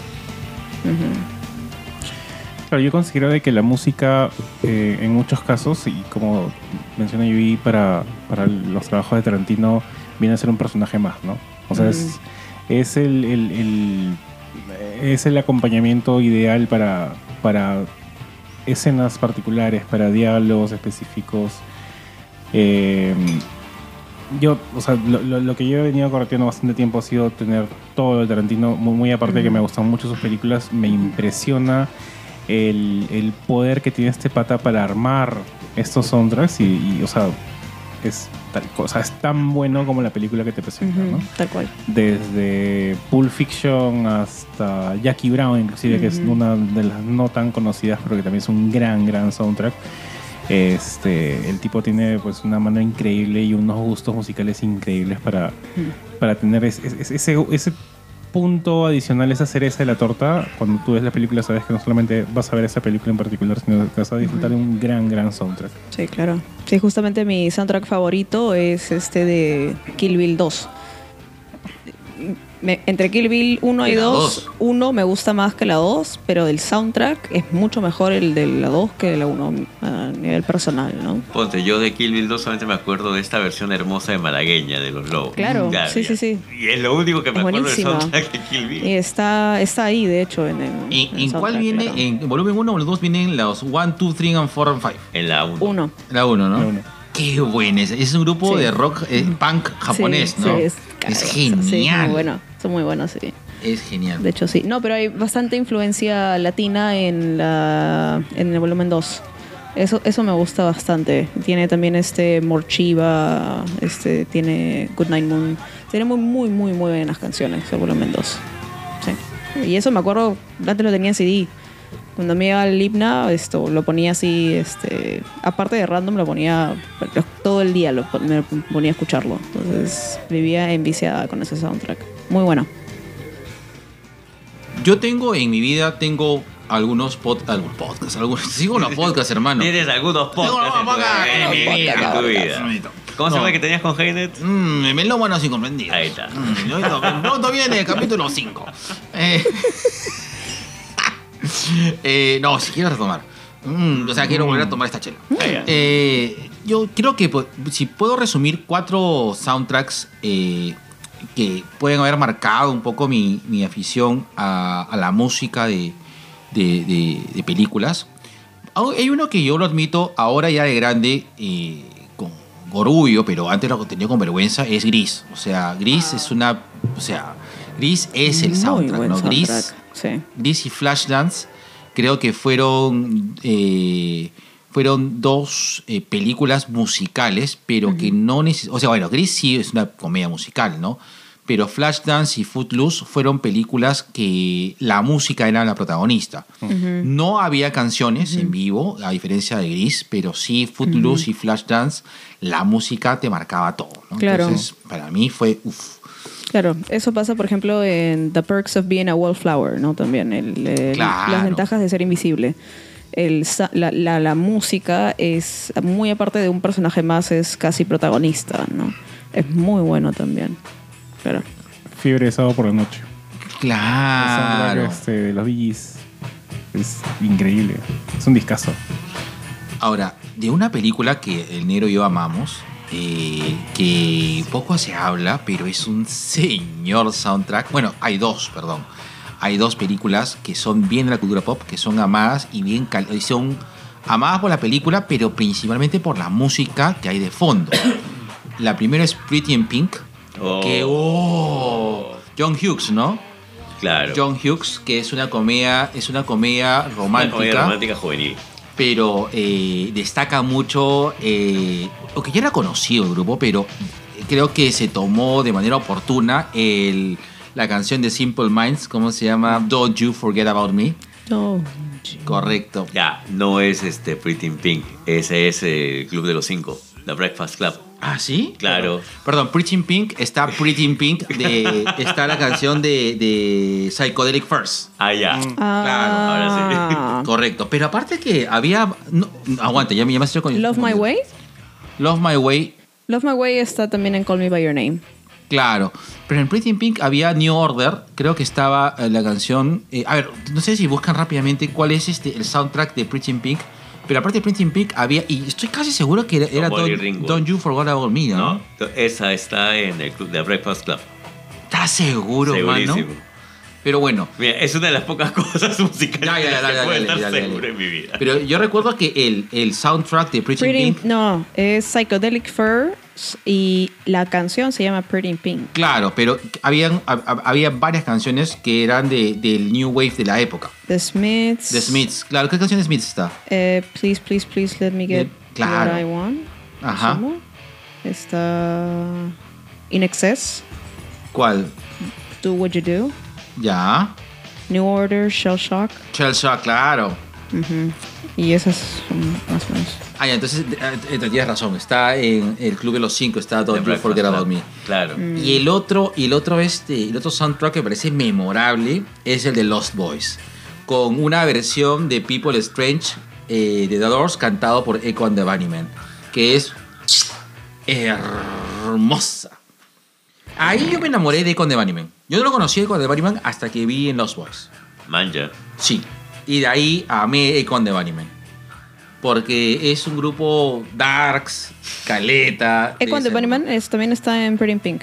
Claro, yo considero de que la música, eh, en muchos casos, y como menciona Yui, para, para los trabajos de Tarantino, viene a ser un personaje más, ¿no? O sea, es, es el, el- el- es el acompañamiento ideal para, para escenas particulares, para diálogos específicos. Eh, yo, o sea, lo, lo- lo que yo he venido correteando bastante tiempo ha sido tener todo el Tarantino, muy, muy aparte de que me gustan mucho sus películas, me impresiona el, el poder que tiene este pata para armar estos soundtracks y, y, o sea, es tal cosa, es tan bueno como la película que te presenta, ¿no? Tal cual. Desde Pulp Fiction hasta Jackie Brown, inclusive, que es una de las no tan conocidas, pero que también es un gran, gran soundtrack. Este, el tipo tiene pues una mano increíble y unos gustos musicales increíbles para, para tener es- es- ese, ese punto adicional, esa cereza de la torta. Cuando tú ves la película sabes que no solamente vas a ver esa película en particular, sino que vas a disfrutar de un gran, gran soundtrack. Sí, claro. Sí, justamente mi soundtrack favorito es este de Kill Bill 2. Me- entre Kill Bill 1 y La 2, dos. 1 me gusta más que la 2, pero del soundtrack es mucho mejor el de la 2 que la 1 a nivel personal, ¿no? Ponte, yo de Kill Bill 2 solamente me acuerdo de esta versión hermosa de Malagueña de los Lobos. Claro, Ya, sí, ya. sí, sí. Y es lo único que me Es acuerdo del buenísima. soundtrack de Kill Bill. Y está, está ahí, de hecho, en el. ¿En, el en cuál viene? claro. ¿En volumen 1 o el 2 vienen los 1, 2, 3, and 4 and 5? En la 1. Uno. La 1, ¿no? La uno. Qué bueno. Es, es un grupo Sí. de rock eh, punk japonés, Sí, ¿no? sí, es es, genial. Sí, muy bueno. Son muy buenos, sí. Es genial. De hecho, sí. No, pero hay bastante influencia latina en, la, en el volumen 2. Eso, eso me gusta bastante. Tiene también este Morchiva, este, tiene Good Night Moon. Tiene muy, muy, muy, muy buenas canciones el volumen 2. Sí. Y eso me acuerdo, antes lo tenía en CD. Cuando me iba al himna, esto lo ponía así, este, aparte de random, lo ponía todo el día, lo, me ponía a escucharlo. Entonces vivía enviciada con ese soundtrack. Muy bueno. Yo tengo en mi vida, tengo algunos, pod, algunos podcasts. Algunos, sigo los podcasts, hermano. Tienes algunos podcasts en tu- podcasts, en mi vida, en tu vida. ¿Cómo se No. llama el que tenías con Haynet? Mm, melómanos incomprendidos. Ahí está. Mm, todavía en el capítulo 5. Eh, eh, no, si quiero retomar. Mm, o sea, quiero volver a tomar esta chela. Eh, yo creo que si puedo resumir cuatro soundtracks eh, que pueden haber marcado un poco mi, mi afición a, a la música de, de- de- de películas. Ah, Hay uno que yo lo admito ahora ya de grande, eh, con orgullo, pero antes lo tenía con vergüenza, es Gris. O sea, Gris es una... O sea, Gris es el Muy soundtrack. Gris soundtrack, Sí. Gris y Flashdance creo que fueron eh, fueron dos eh, películas musicales pero que no neces o sea bueno Gris sí es una comedia musical no pero Flashdance y Footloose fueron películas que la música era la protagonista no había canciones en vivo a diferencia de Gris pero sí Footloose y Flashdance la música te marcaba todo ¿no? Claro. entonces para mí fue uff Claro, eso pasa, por ejemplo, en The Perks of Being a Wallflower, ¿no? También, el, el- Claro. las ventajas de ser invisible. El, la, la- la música es, muy aparte de un personaje más, es casi protagonista, ¿no? Es muy bueno también. Claro. Fiebre de sábado por la noche. El claro soundtrack, este, de los Gees es increíble. Es un discazo. Ahora, de una película que el negro y yo amamos, eh, que poco se habla, pero es un señor soundtrack. Bueno, hay dos, perdón. Hay dos películas que son bien de la cultura pop, que son amadas y bien y son amadas por la película, pero principalmente por la música que hay de fondo. La primera es Pretty in Pink, Oh. que oh, John Hughes, ¿no? Claro. John Hughes, que es una comedia, es una comedia Una romántica, comedia romántica juvenil. pero eh, destaca mucho, eh, lo que ya era conocido el grupo, pero creo que se tomó de manera oportuna el, la canción de Simple Minds, ¿cómo se llama? Don't You Forget About Me. No. Correcto. Ya, no es este Pretty in Pink. Ese es el Club de los Cinco. The Breakfast Club. ¿Ah, sí? Claro. Perdón, Pretty in Pink está Pretty in Pink, de, está la canción de, de Psychedelic First. Ah, ya. Claro, Ah. Correcto. Pero aparte que había. No, no, aguanta, ya me llamaste con Love My Way. Love My Way, Love My Way está también en Call Me By Your Name. Claro. Pero en Pretty in Pink había New Order. Creo que estaba eh, la canción. eh, a ver, no sé si buscan rápidamente cuál es este el soundtrack de Pretty in Pink. Pero aparte de Pretty in Pink había. Y estoy casi seguro que era, era Don't. Don't You Forget About Me, ¿no? No, esa está en el Club de Breakfast Club. ¿Estás seguro, mano? Segurísimo. Pero bueno. Mira, es una de las pocas cosas musicales Ya, ya, ya, que dale, estar seguro en mi vida. Pero yo recuerdo que el, el soundtrack de Pretty, in Pretty, Pink. no, es Psychedelic First y la canción se llama Pretty in Pink. Claro, pero habían, hab- hab- había varias canciones que eran de, del New Wave de la época. The Smiths. The Smiths. Claro, ¿qué canción de Smiths está? eh, please, please, please let me get Claro. what I want. Ajá. ¿Cómo? Está In Excess, ¿Cuál? Do What You Do, Ya. New Order, Shell Shock. Shell Shock, claro. Ujú. Y esas son más o menos. Ah, ya, entonces eh, eh, tienes razón. Está en el Club de los Cinco, está Don't You Forget. About Me. Claro. Mm. Y el otro, y el otro, este, el otro soundtrack que me parece memorable es el de Lost Boys. Con una versión de People Strange eh, de The Doors cantado por Echo and the Bunnymen. Que es hermosa. Ahí yo me enamoré de Echo and the Bunnymen. Yo no lo conocí Echo and the Bunnymen hasta que vi en Lost Boys. Manja. Sí. Y de ahí amé Echo and the Bunnymen. Porque es un grupo darks, caleta. The de- Bunnyman es, también está en Pretty in Pink.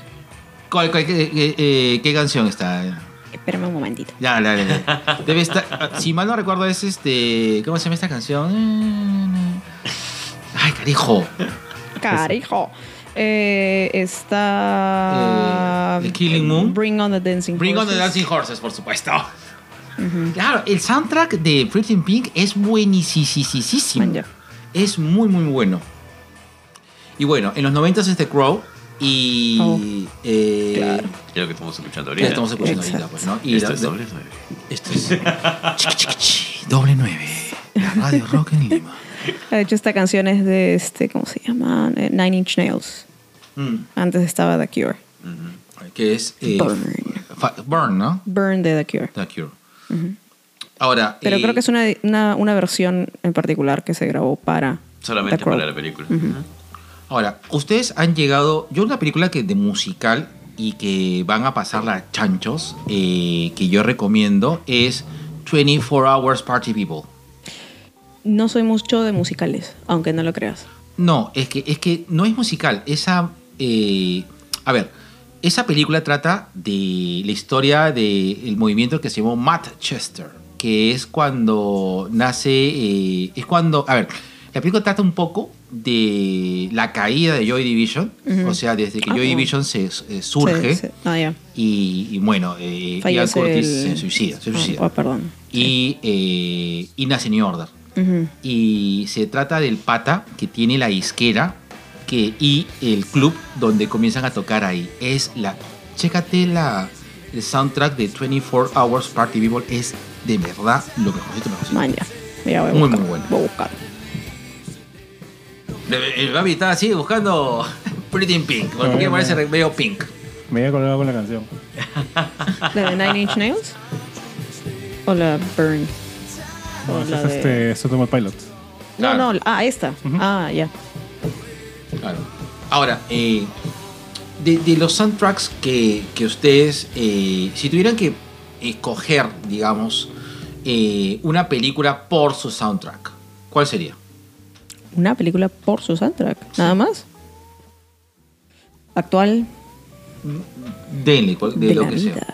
¿Cuál- cuál- qué, qué- eh, qué canción está? Espérame un momentito. Ya, ya. Debe estar. Si mal no recuerdo, es este. ¿Cómo se llama esta canción? Ay, carijo. Carijo. Eh, está. Eh, The Killing Moon. Bring on the Dancing Bring on the Horses. Dancing Horses, por supuesto. Claro, el soundtrack de Pretty in Pink es buenísimo. Es muy, muy bueno. Y bueno, en los 90 es The Crow. Y. Oh. eh, Es lo que estamos escuchando ahorita. estamos escuchando ahorita, pues, ¿no? Y Esto la- es doble nueve. Esto es. Chiqui, chiqui, chi, doble 9. La radio rock en Lima. De hecho, esta canción es de este, ¿cómo se llama? Eh, Nine Inch Nails. Mm. Antes estaba The Cure. Que es. eh, Burn. Burn, ¿no? Burn de The Cure. The Cure. Ahora. Pero eh, creo que es una, una, una versión en particular que se grabó para. Solamente para la película. Ahora, ustedes han llegado. Yo, una película que de musical y que van a pasarla chanchos, eh, que yo recomiendo, es 24 Hours Party People. No soy mucho de musicales, aunque no lo creas. No, es que, es que no es musical. Esa. eh, a ver, esa película trata de la historia del movimiento que se llamó Manchester, que es cuando nace. eh, es cuando. A ver, la película trata un poco de la caída de Joy Division, o sea, desde que Ah, Joy no. Division se eh, surge Sí, sí. Ah, ya. y, y bueno, eh, Ian Curtis el- se suicida. Se suicida. oh, perdón. Y, eh, y nace New Order y se trata del pata que tiene la disquera que, y el club donde comienzan a tocar ahí. Es la. Chécate la, el soundtrack de 24 Hours Party People. Es de verdad lo mejorcito, mejorcito. Man, ya. Ya voy a Muy, buscar. muy bueno. Voy a buscar. El Gaby está así buscando Pretty in Pink. Porque Ah, parece medio pink. Me había colgado con la canción. ¿La de Nine Inch Nails? ¿O la Burn? No, ¿O la es de... este Temple Pilots. No, Claro. no. Ah, esta. Ah, ya. Claro. Ahora, eh, de, de los soundtracks que, que ustedes, eh, si tuvieran que escoger, digamos, eh, una película por su soundtrack, ¿cuál sería? Una película por su soundtrack. Nada más. actual, cual- de, de, lo la que sea. vida.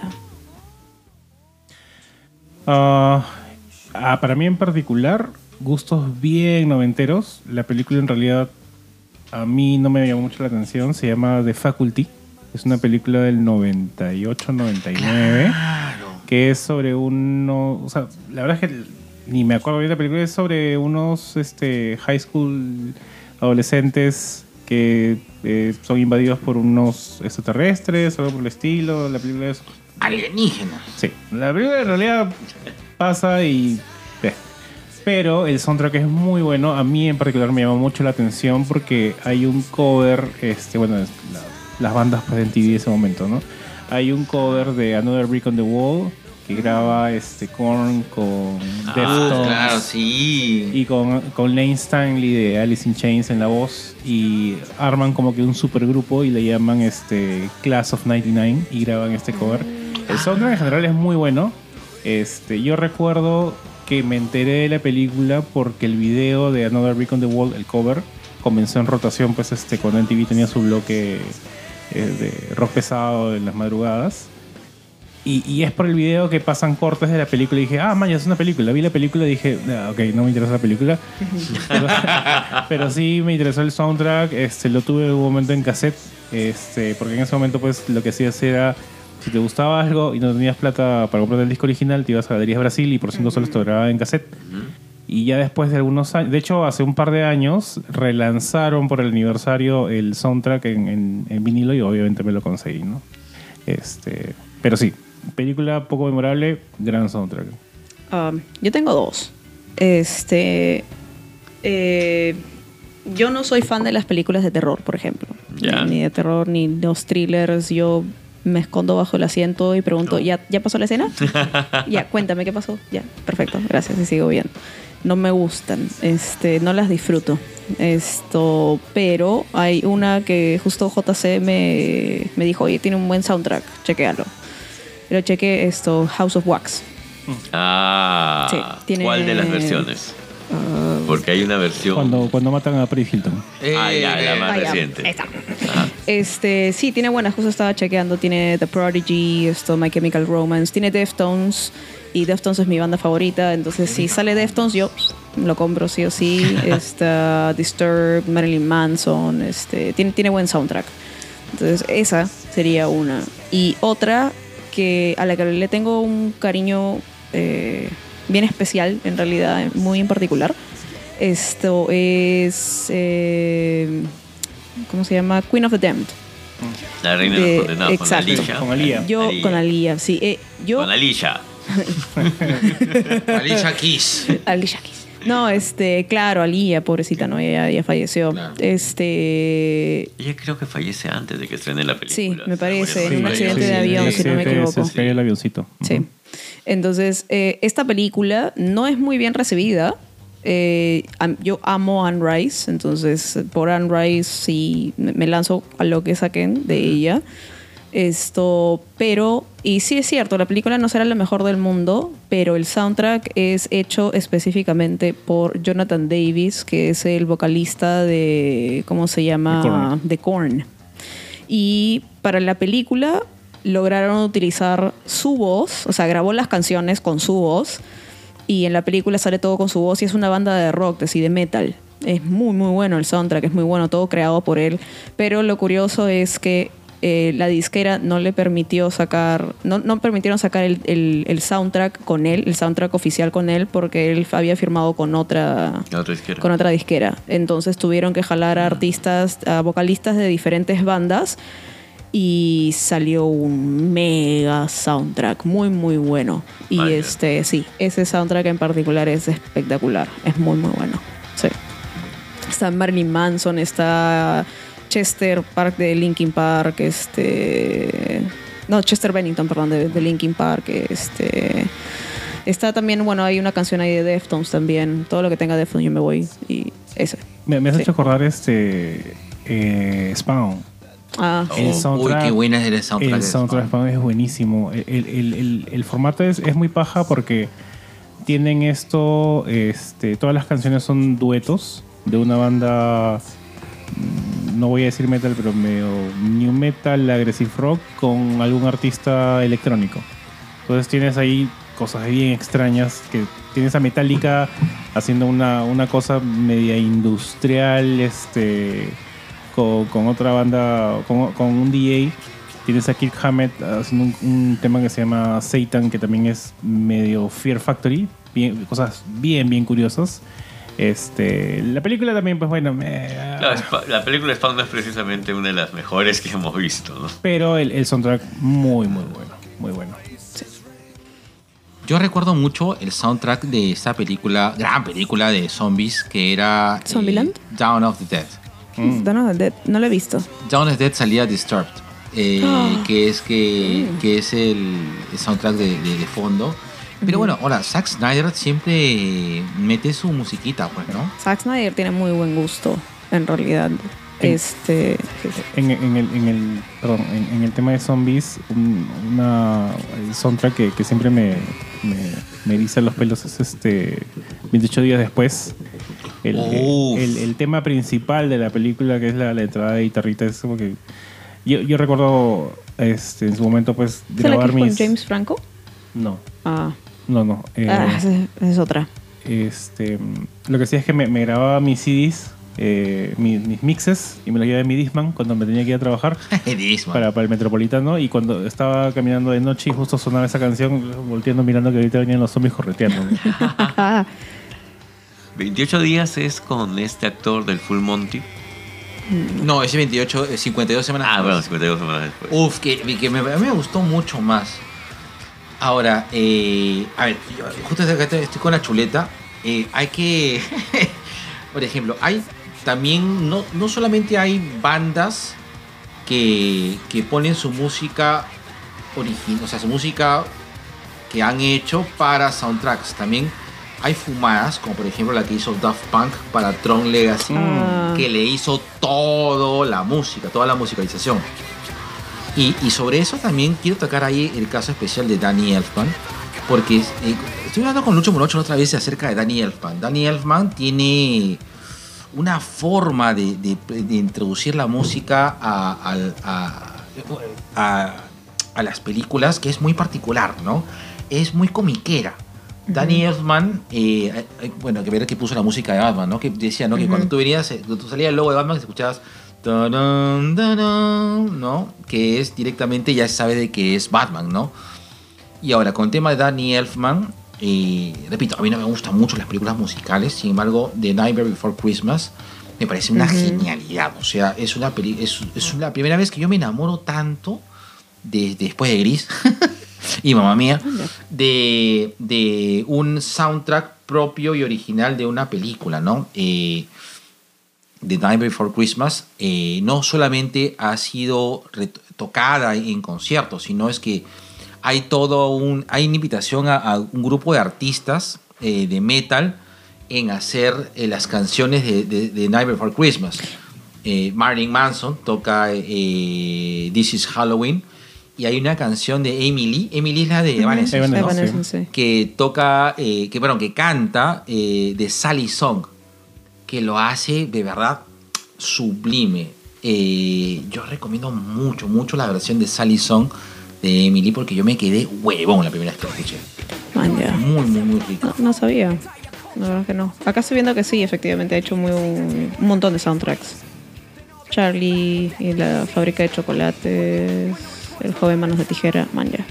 Ah, ah, para mí en particular, gustos bien noventeros. La película en realidad a mí no me llamó mucho la atención. Se llama The Faculty. Es una película del 98-99. Que es sobre uno... O sea, la verdad es que ni me acuerdo bien la película. Es sobre unos este, high school adolescentes que eh, son invadidos por unos extraterrestres, algo por el estilo. La película es Alienígena. Sí, la película en realidad pasa y... Pero el soundtrack es muy bueno. A mí en particular me llama mucho la atención porque hay un cover, este, bueno, la- las bandas pues, de MTV de ese momento, ¿no? Hay un cover de Another Brick on the Wall que graba este Korn con Deftones Ah, claro, sí. y con, con Lane Stanley de Alice in Chains en la voz y arman como que un supergrupo y le llaman este Class of 99 y graban este cover. El soundtrack en general es muy bueno. Este, yo recuerdo que me enteré de la película porque el video de Another Brick on the Wall, el cover, comenzó en rotación pues este cuando MTV tenía su bloque eh, de rock pesado en las madrugadas. Y, y es por el video que pasan cortes de la película y dije, ah, man, es una película. Vi la película y dije, "Ah, ok, no me interesa la película. pero, sí me interesó el soundtrack. Este, lo tuve un momento en cassette. Este, porque en ese momento, pues, lo que hacías era, si te gustaba algo y no tenías plata para comprar el disco original, te ibas a Galerías Brasil y por 5 soles te lo grababan en cassette. Y ya después de algunos años, de hecho hace un par de años, relanzaron por el aniversario el soundtrack en, en- en vinilo y obviamente me lo conseguí, ¿no? Este, pero sí, película poco memorable, gran soundtrack. Um, yo tengo dos. Este. eh, yo no soy fan de las películas de terror, por ejemplo. Ni de terror, ni los thrillers. Yo me escondo bajo el asiento y pregunto, ¿ya, ¿ya pasó la escena? ya, cuéntame qué pasó. Ya, perfecto, gracias y sigo bien. No me gustan, este, no las disfruto. Esto, pero hay una que justo JC me, me dijo, oye, tiene un buen soundtrack, chequealo. Pero cheque esto, House of Wax. Ah, Sí, tiene- ¿cuál de las versiones? Porque hay una versión. Cuando, cuando matan a Paris Hilton. Ah, ya, la más Ah, ya, reciente. ahí está. Este, sí, tiene buenas, justo estaba chequeando, tiene The Prodigy, esto, My Chemical Romance, tiene Deftones, y Deftones es mi banda favorita, entonces si sale Deftones yo lo compro sí o sí, está Disturbed, Marilyn Manson, este, tiene, tiene buen soundtrack. Entonces esa sería una. Y otra que a la que le tengo un cariño eh, bien especial, en realidad, muy en particular, esto es... eh, ¿Cómo se llama? Queen of the Damned. La reina de de- los condenados con exacto. Alicia. Con Alía. Yo con Alía, sí. eh, yo, Con Alicia. Alicia Keys. Alicia Keys. No, este, claro, Alía, pobrecita, no, ella falleció. Este, Ella creo que fallece antes de que estrene la película. sí, me parece, en un accidente sí, de avión, sí, si no me se- equivoco. Se cayó el avioncito. Sí. Entonces, eh, esta película no es muy bien recibida. Eh, yo amo Anne Rice, entonces por Anne Rice sí me me lanzo a lo que saquen de ella. Esto, pero, y sí es cierto, la película no será la mejor del mundo, pero el soundtrack es hecho específicamente por Jonathan Davis, que es el vocalista de, ¿cómo se llama? De Korn. Y para la película lograron utilizar su voz, o sea, grabó las canciones con su voz y en la película sale todo con su voz y es una banda de rock, de, sí, de metal. Es muy, muy bueno el soundtrack, es muy bueno, todo creado por él. Pero lo curioso es que eh, la disquera no le permitió sacar, no, no permitieron sacar el, el- el soundtrack con él, el soundtrack oficial con él, porque él había firmado con otra, izquierda. con otra disquera. Entonces tuvieron que jalar a artistas, a vocalistas de diferentes bandas y salió un mega soundtrack muy muy bueno. Y Vaya. este sí, ese soundtrack en particular es espectacular, es muy muy bueno. Sí. Está Marilyn Manson, está Chester Park de Linkin Park, este no, Chester Bennington, perdón, de, de Linkin Park, este Está también, bueno, hay una canción ahí de Deftones también. Todo lo que tenga Deftones yo me voy. Y ese. Me, me has Sí. hecho acordar este eh, Spawn. Ah, El Uy, soundtrack- qué buena es el soundtrack. El soundtrack de Spawn es buenísimo. El, el- el- el- el formato es, es muy paja porque tienen esto, este, todas las canciones son duetos de una banda mm, no voy a decir metal, pero medio new metal, aggressive rock con algún artista electrónico. Entonces tienes ahí cosas bien extrañas que tienes a Metallica haciendo una, una cosa media industrial, este con, con otra banda, con, con un DJ. Tienes a Kirk Hammett haciendo un, un tema que se llama Satan, que también es medio Fear Factory, bien- cosas bien, bien curiosas. Este, la película también, pues bueno, me- Spa- la película Spawn no es precisamente una de las mejores que hemos visto, ¿no? pero el, el soundtrack muy, muy bueno, muy bueno. Yo recuerdo mucho el soundtrack de esta película, gran película de zombies, que era eh, ¿Zombieland? Dawn of the Dead. Dawn of the Dead, no lo he visto. Dawn of the Dead salía Disturbed, eh, Ah. que es que, que es el, el soundtrack de, de- de fondo. Pero bueno, ahora, Zack Snyder siempre mete su musiquita, pues, ¿no? Zack Snyder tiene muy buen gusto, en realidad. Este. En, en el, en, el, perdón, en, en el tema de zombies, un- una, el soundtrack que, que siempre me, me, me eriza los pelos es este 28 días después. El, el, el tema principal de la película, que es la, la entrada de guitarrita, es como que. Yo, yo recuerdo este, en su momento, pues, ¿Es la que grabar es con mis. James Franco? No, Ah, no, no. eh, ah, esa es, otra. este, lo que hacía es que me, me grababa mis CDs, eh, mis, mis mixes, y me los llevaba en mi Disman cuando me tenía que ir a trabajar para, para el Metropolitano. Y cuando estaba caminando de noche y justo sonaba esa canción, volteando mirando que ahorita venían los zombies correteando. ¿no? 28 días es con este actor del Full Monty. No, ese 28, eh, 52 semanas. Ah, bueno, después. 52 semanas después. Uf, que, que me, a mí me gustó mucho más. Ahora, eh, a ver, yo justo acá estoy estoy con la chuleta. eh, hay que, por ejemplo, hay también, no, no solamente hay bandas que, que ponen su música original, o sea, su música que han hecho para soundtracks. También hay fumadas, como por ejemplo la que hizo Daft Punk para Tron Legacy, Ah. que le hizo todo la música, toda la musicalización. Y, y sobre eso también quiero tocar ahí el caso especial de Danny Elfman, porque eh, estoy hablando con Lucho Morocho otra vez acerca de Danny Elfman. Danny Elfman tiene una forma de, de- de introducir la música a, a- a- a las películas que es muy particular, ¿no? Es muy comiquera. Danny Elfman, eh, eh, bueno, que ver que puso la música de Batman, ¿no? Que decía, ¿no? Que cuando tú venías, eh, cuando tú salía el logo de Batman, escuchabas, tarán, tarán, ¿no? Que es directamente, ya sabe de que es Batman, ¿no? Y ahora, con el tema de Danny Elfman, eh, repito, a mí no me gustan mucho las películas musicales, sin embargo, The Nightmare Before Christmas me parece una genialidad. O sea, es, una peli es, es la primera vez que yo me enamoro tanto de, después de Gris y mamá mía de, de un soundtrack propio y original de una película, ¿no? Eh, The Night Before Christmas eh, no solamente ha sido tocada en conciertos, sino es que hay todo un hay una invitación a, a un grupo de artistas eh, de metal en hacer eh, las canciones de, de, de Night Before Christmas. Marilyn Manson toca This is Halloween y hay una canción de Emily. Emily es la de Evanescence, sí. que toca, eh, que bueno, que canta eh, de Sally Song, que lo hace de verdad sublime. Eh, yo recomiendo mucho, mucho la versión de Sally Song de Emily porque yo me quedé huevón la primera vez que lo escuché. Man, ya. Muy, muy, muy rico. No, no sabía. La verdad que no. Acá estoy viendo que sí, efectivamente, ha hecho muy un montón de soundtracks. Charlie y la fábrica de chocolates, el joven manos de tijera, man ya.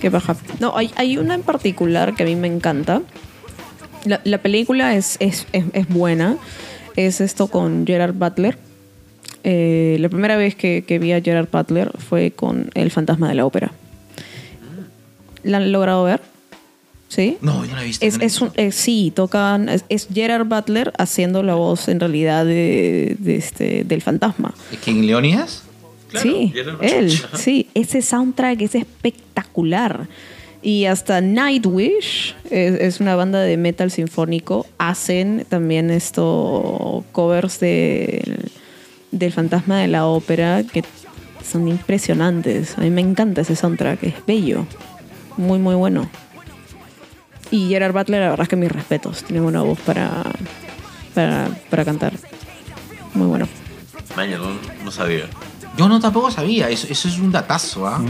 Qué baja. No, hay, hay una en particular que a mí me encanta. La, la película es, es, es, es buena. Es esto con Gerard Butler. Eh, la primera vez que, que vi a Gerard Butler fue con El fantasma de la ópera. ¿La han logrado ver? ¿Sí? No, yo no la he visto. Es, no es un- eh, sí, tocan. Es, es Gerard Butler haciendo la voz en realidad de, de este, del fantasma. ¿King Leonidas? Sí, él. Sí, ese soundtrack es espectacular. Y hasta Nightwish es, es una banda de metal sinfónico. Hacen también esto covers de, del fantasma de la ópera que son impresionantes. A mí me encanta ese soundtrack, es bello. Muy, muy bueno. Y Gerard Butler, la verdad es que mis respetos. Tiene buena voz para, para, para cantar. Muy bueno. Vaya, no, no sabía. Yo no tampoco sabía, eso, eso es un datazo, ¿ah?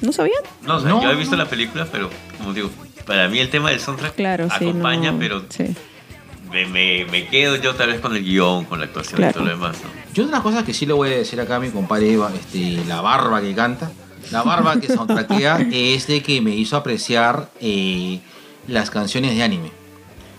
¿No sabían? No, o sea, No, yo he visto la película, pero como digo, para mí el tema del soundtrack Claro, sí. acompaña, no- pero Sí. me, me, me quedo yo tal vez con el guion, con la actuación Claro. y todo lo demás. ¿no? Yo una cosa que sí le voy a decir acá a mi compadre Eva, este, la barba que canta, la barba que soundtrackea es de que me hizo apreciar eh, las canciones de anime.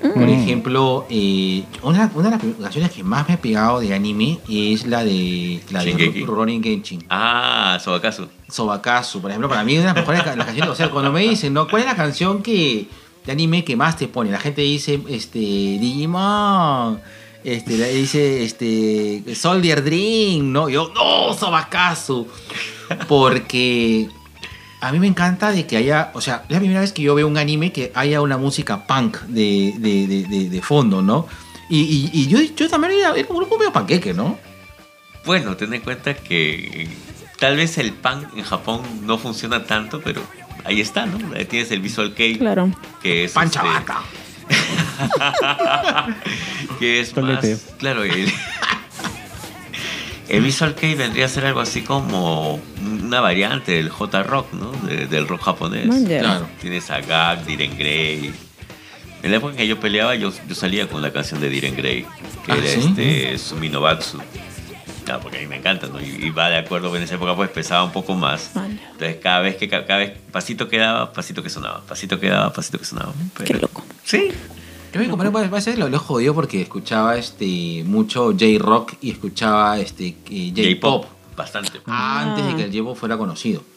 Por Mm. ejemplo, eh, una, una de las canciones que más me ha pegado de anime es la de la de. Ronin Genshin. Ah, Sobakazu. Sobakazu, por ejemplo, para mí es una de las mejores las canciones. O sea, cuando me dicen, ¿no? ¿Cuál es la canción que de anime que más te pone? La gente dice, este, Digimon. Este, la- dice, este, Soldier Dream, ¿no? Yo, no, Sobakazu. Porque a mí me encanta de que haya, o sea, es la primera vez que yo veo un anime que haya una música punk de, de, de, de- de fondo, ¿no? Y, y- y yo, yo también era, era un grupo medio panqueque, ¿no? Bueno, ten en cuenta que eh, tal vez el pan en Japón no funciona tanto, pero ahí está, ¿no? Ahí tienes el Visual Kei, Claro. que es. Pancha este, vaca. que es Tolete. más. Claro, el, el Visual Kei vendría a ser algo así como una variante del J-Rock, ¿no? De- del rock japonés. Claro. Tienes a Gag, Diren Grey. En la época en que yo peleaba, yo, yo salía con la canción de Diren Grey, que Ah, era ¿sí? este Suminobatsu. Ah, porque a mí me encanta, ¿no? Y, y va de acuerdo que en esa época pues pesaba un poco más. Ya. Entonces cada vez que cada vez pasito que daba, pasito que sonaba, pasito que daba, pasito que sonaba. Qué Pero- loco. Sí. Yo mi compadre a veces lo, lo jodió porque escuchaba este mucho J-Rock y escuchaba este eh, J-Pop Bastante. antes de que el J-Pop fuera conocido.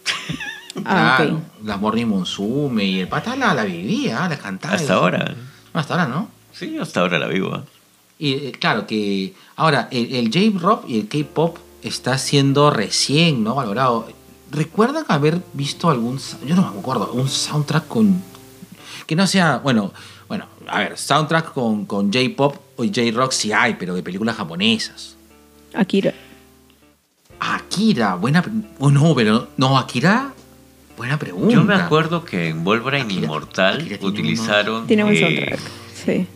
Ah, claro, las Morning Monsume y el pata la, la vivía, la cantaba. Hasta ahora. Hasta ahora, ¿no? Sí, hasta ahora la vivo. ¿eh? Y eh, claro que ahora el, el J-Rock y el K-Pop está siendo recién, ¿no? Valorado. ¿Recuerdan haber visto algún, yo no me acuerdo, un soundtrack con que no sea, bueno, bueno, a ver, soundtrack con, con J-Pop o J-Rock sí hay, pero de películas japonesas. Akira. Akira, buena, oh, no, pero no, Akira, buena pregunta. Yo me acuerdo que en Wolverine Akira- Inmortal Akira tiene utilizaron Tiene buen eh, soundtrack. Sí.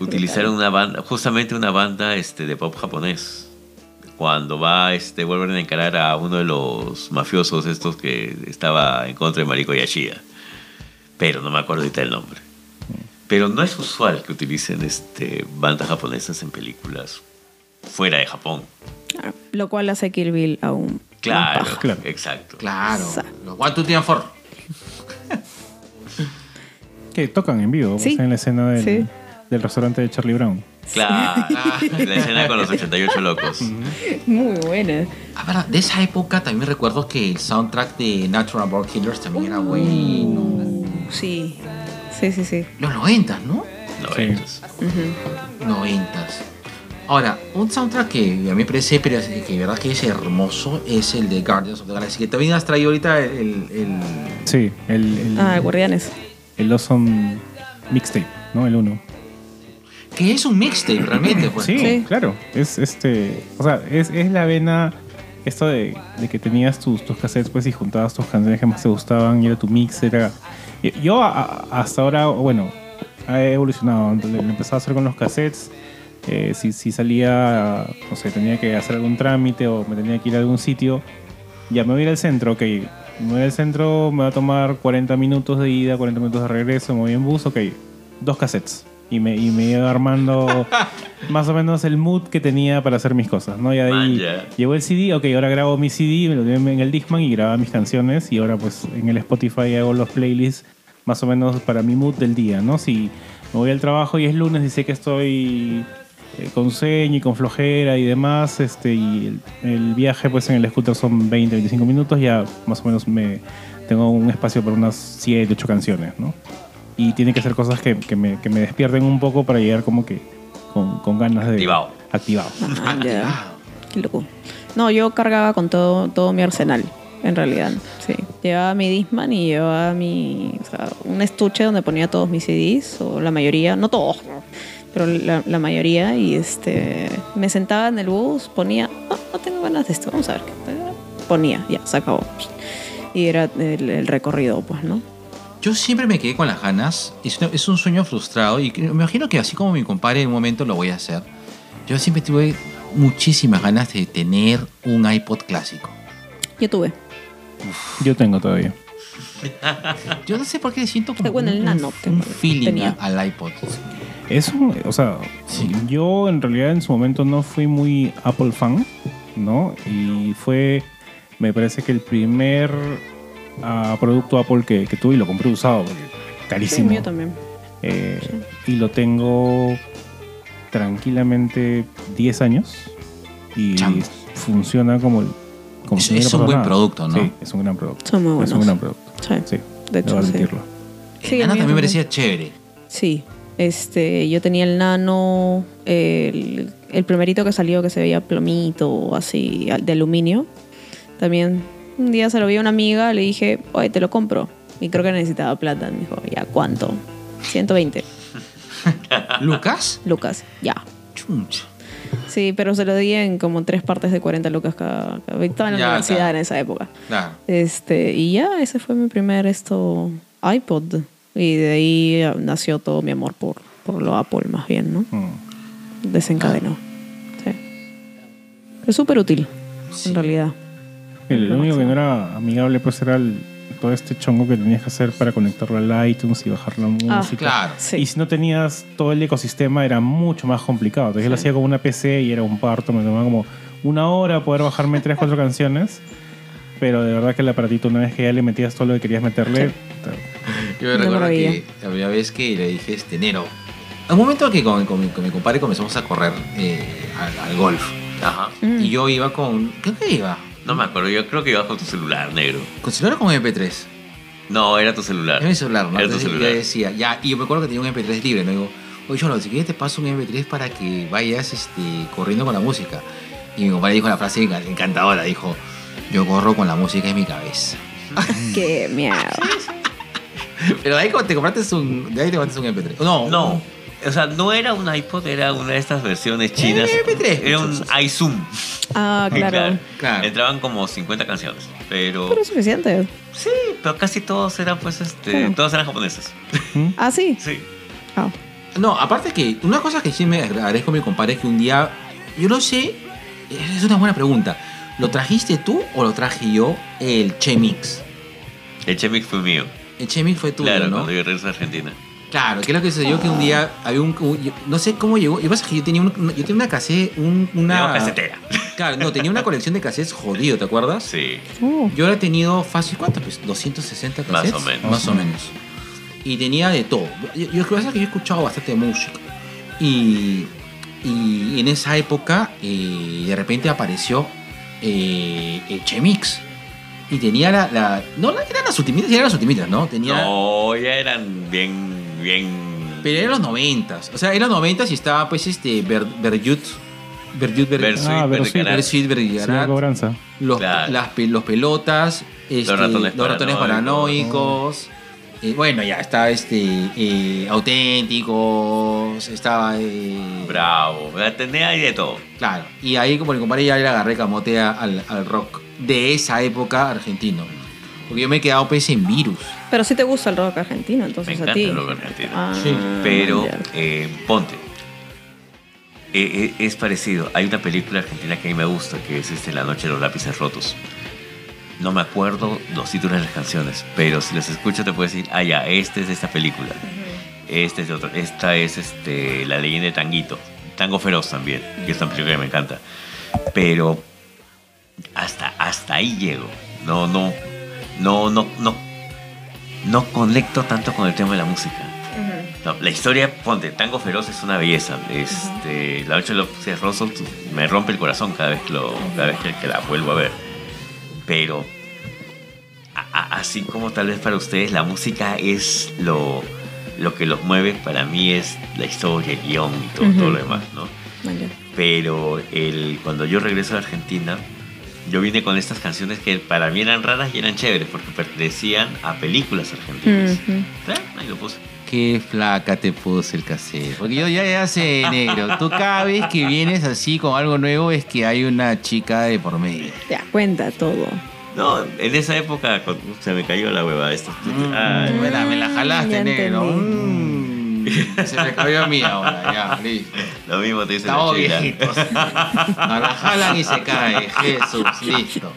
utilizaron una banda, justamente una banda este, de pop japonés. Cuando va este Wolverine a encarar a uno de los mafiosos estos que estaba en contra de Mariko Yashiya. Pero no me acuerdo ahorita el nombre. Pero no es usual que utilicen este, bandas japonesas en películas fuera de Japón. Ah, Lo cual hace Kill Bill aún. más Claro, paja. Claro. exacto. Claro, los One, Two, Three, and Four. Que tocan en vivo, Sí. en la escena del, Sí. del restaurante de Charlie Brown. Claro, la escena con los 88 locos. Muy buena. A ver, de esa época también recuerdo que el soundtrack de Natural Born Killers también era bueno. Sí. Sí, sí, sí. Los noventas, ¿no? Noventas. Noventas. Ahora, un soundtrack que a mí me parece, pero es- que de verdad que es hermoso, es el de Guardians of the Galaxy, que también has traído ahorita el... el- el- Sí, el, el, Ah, Guardianes. el Awesome Mixtape, ¿no? El uno. que es un mixtape realmente, pues. Sí. Sí. claro. Es este. O sea, es, es la vena. Esto de, de que tenías tus, tus cassettes pues y juntabas tus canciones que más te gustaban y era tu mix. Era. Yo a- a- hasta ahora, bueno, he evolucionado. Entonces, Lo empezaba a hacer con los cassettes. Eh, si, si salía, no sé, tenía que hacer algún trámite o me tenía que ir a algún sitio, ya me voy a ir al centro, ok. Me voy al centro, me va a tomar 40 minutos de ida, 40 minutos de regreso, me voy en bus, ok. Dos cassettes. Y me, y me iba armando más o menos el mood que tenía para hacer mis cosas, ¿no? Y ahí Vaya. llegó el CD, ok, ahora grabo mi CD, me lo llevo en el Discman y grababa mis canciones y ahora pues en el Spotify hago los playlists más o menos para mi mood del día, ¿no? Si me voy al trabajo y es lunes y sé que estoy eh, con sueño y con flojera y demás, este, y el, el viaje pues en el scooter son 20, 25 minutos, ya más o menos me tengo un espacio para unas 7, 8 canciones, ¿no? Y tiene que ser cosas que, que me, que me despierten un poco para llegar como que con, con ganas de... Activado. Activado. Ah, ya. Qué loco. No, yo cargaba con todo, todo mi arsenal, en realidad. Sí. Llevaba mi Disman y llevaba mi. O sea, un estuche donde ponía todos mis CDs, o la mayoría, no todos, pero la, la mayoría. Y este me sentaba en el bus, ponía, "Ah, no tengo ganas de esto, vamos a ver. qué Ponía, ya, se acabó. Y era el, el recorrido, pues, ¿no? Yo siempre me quedé con las ganas. Es, un sueño frustrado y me imagino que así como mi compadre en un momento lo voy a hacer. Yo siempre tuve muchísimas ganas de tener un iPod clásico. Yo tuve. Yo tengo todavía. Yo no sé por qué siento como Eh, bueno, el un, nano un tengo- feeling tenía. al iPod. Es un, o sea, yo en realidad en su momento no fui muy Apple fan, ¿no? Y fue, me parece que el primer ah, producto Apple que, que tuve y lo compré usado, porque Sí, carísimo. mío también. Eh, Y lo tengo tranquilamente 10 años y funciona como el... Como Es- es un buen nada. producto, ¿no? Sí, es un gran producto. Son muy Es buenos. un gran producto. Sí. Sí, De hecho, sí. admitirlo. Sí, el nano también me parecía chévere. Sí. Este, yo tenía el nano, el, el primerito que salió que se veía plomito, así, de aluminio. También un día se lo vi a una amiga, le dije, oye, te lo compro. Y creo que necesitaba plata. Me dijo, ya, ¿cuánto? 120. ¿Lucas? Lucas, ya. Chuncha. Sí, pero se lo di en como tres partes de 40 lucas cada. cada- Estaba en la Ya, universidad claro. en esa época. Claro. Este, y ya, ese fue mi primer esto iPod. Y de ahí nació todo mi amor por, por lo Apple, más bien, ¿no? Mm. Desencadenó. Sí. Es súper útil, en realidad. El único que no era amigable pues era el- todo este chongo que tenías que hacer para conectarlo al iTunes y bajar la música. Ah, Claro. Sí. Y si no tenías todo el ecosistema era mucho más complicado. Entonces yo lo hacía con una PC y era un parto, me tomaba como una hora poder bajarme tres, cuatro canciones. Pero de verdad que el aparatito, una vez que ya le metías todo lo que querías meterle, Yo me recuerdo que la primera vez que le dije, este, Nero, un momento que con, con mi, con mi compadre comenzamos a correr eh, al, al golf. Ajá. Mm. Y yo iba con. ¿Qué que iba? No me acuerdo, yo creo que ibas con tu celular, negro. ¿Con celular o con MP3? No, era tu celular. Era mi celular, ¿no? Era tu celular. yo decía, ya, y yo me acuerdo que tenía un MP3 libre, ¿no? Digo, oye, Cholo, si quieres te paso un MP3 para que vayas este, corriendo con la música. Y mi compadre dijo la frase enca- encantadora, dijo, yo corro con la música en mi cabeza. Qué miedo. Pero de ahí te compraste un, de ahí te compraste un MP3. No, No, o sea, no era un iPod, era una de estas versiones chinas. MP3, Era un iZoom. Ah, claro. Claro. Entraban como 50 canciones. Pero. Pero es suficiente. Sí, pero casi todos eran, pues, este. Claro. Todos eran japoneses. Ah, sí. Sí. Ah. No, aparte que una cosa que sí me agradezco a mi compadre es que un día, yo no sé, es una buena pregunta. ¿Lo trajiste tú o lo traje yo el Che Mix? El Chemix fue mío. El Che Mix fue tuyo, claro, ¿no? cuando yo regresé a Argentina. Claro, que es lo que sucedió que un día había un, un- yo- no sé cómo llegó, y pasa que yo tenía un- una, yo tenía una cassette, un- una casetera. Claro, no, tenía una colección de cassettes jodido, ¿te acuerdas? Sí. Oh. Yo ahora he tenido fácil, ¿cuánto? Pues 260 Más cassettes. o menos. Más o menos. Y tenía de todo. Yo, yo creo que yo he escuchado bastante música. Y, y en esa época, eh, de repente apareció eh, el Chemix. Y tenía la, la- No, la- eran las ultimitas, eran las ultimitas, ¿no? Tenía. No, ya eran bien. Bien. Pero eran los noventas. O sea, eran los noventas y estaba pues este Ah. Versuit, sería Vergarat. cobranza. los, Claro. las pe- los pelotas, este, los ratones ratones, paranoicos. Eh, bueno, ya estaba este eh, auténticos, estaba eh, Bravo. Tenía ahí de todo. claro. Y ahí como mi compadre ya le agarré camotea al, al rock de esa época argentino. Porque yo me he quedado pues en virus. Pero sí te gusta el rock argentino, Me entonces encanta a ti. el rock argentino. Ah, Sí, Pero, eh, ponte. Eh, eh, es parecido. Hay una película argentina que a mí me gusta, que es este, La Noche de los Lápices Rotos. No me acuerdo los títulos de las canciones, pero si los escucho te puedo decir, ah, ya, este es de esta película. Este es de otro. Esta es este, La leyenda de Tanguito. Tango Feroz también, que es una película que me encanta. Pero hasta, hasta ahí llego. No, no, no, no, no, no conecto tanto con el tema de la música. No, la historia, ponte, Tango Feroz es una belleza. Este, La noche de los Rosos me rompe el corazón cada vez que, lo, cada vez que, que la vuelvo a ver. Pero, a- a- así como tal vez para ustedes la música es lo, lo que los mueve, para mí es la historia, el guion y todo, lo demás, ¿no? Vaya. Pero el, cuando yo regreso a Argentina, yo vine con estas canciones que para mí eran raras y eran chéveres porque pertenecían a películas argentinas. Ujú. Eh, Ahí lo puse. Qué flaca te puse el cassette. Porque yo ya, ya sé, negro. Tú cada vez que vienes así con algo nuevo es que hay una chica de por medio. Ya, cuenta todo. No, en esa época se me cayó la hueva esta. Mm, Ay, me, la, me la jalaste, ya negro. Mm. Se me cambió a mí ahora, ya, listo. Lo mismo te dice la Estamos chila. viejitos. Nos la jalan y se cae. Jesús, listo.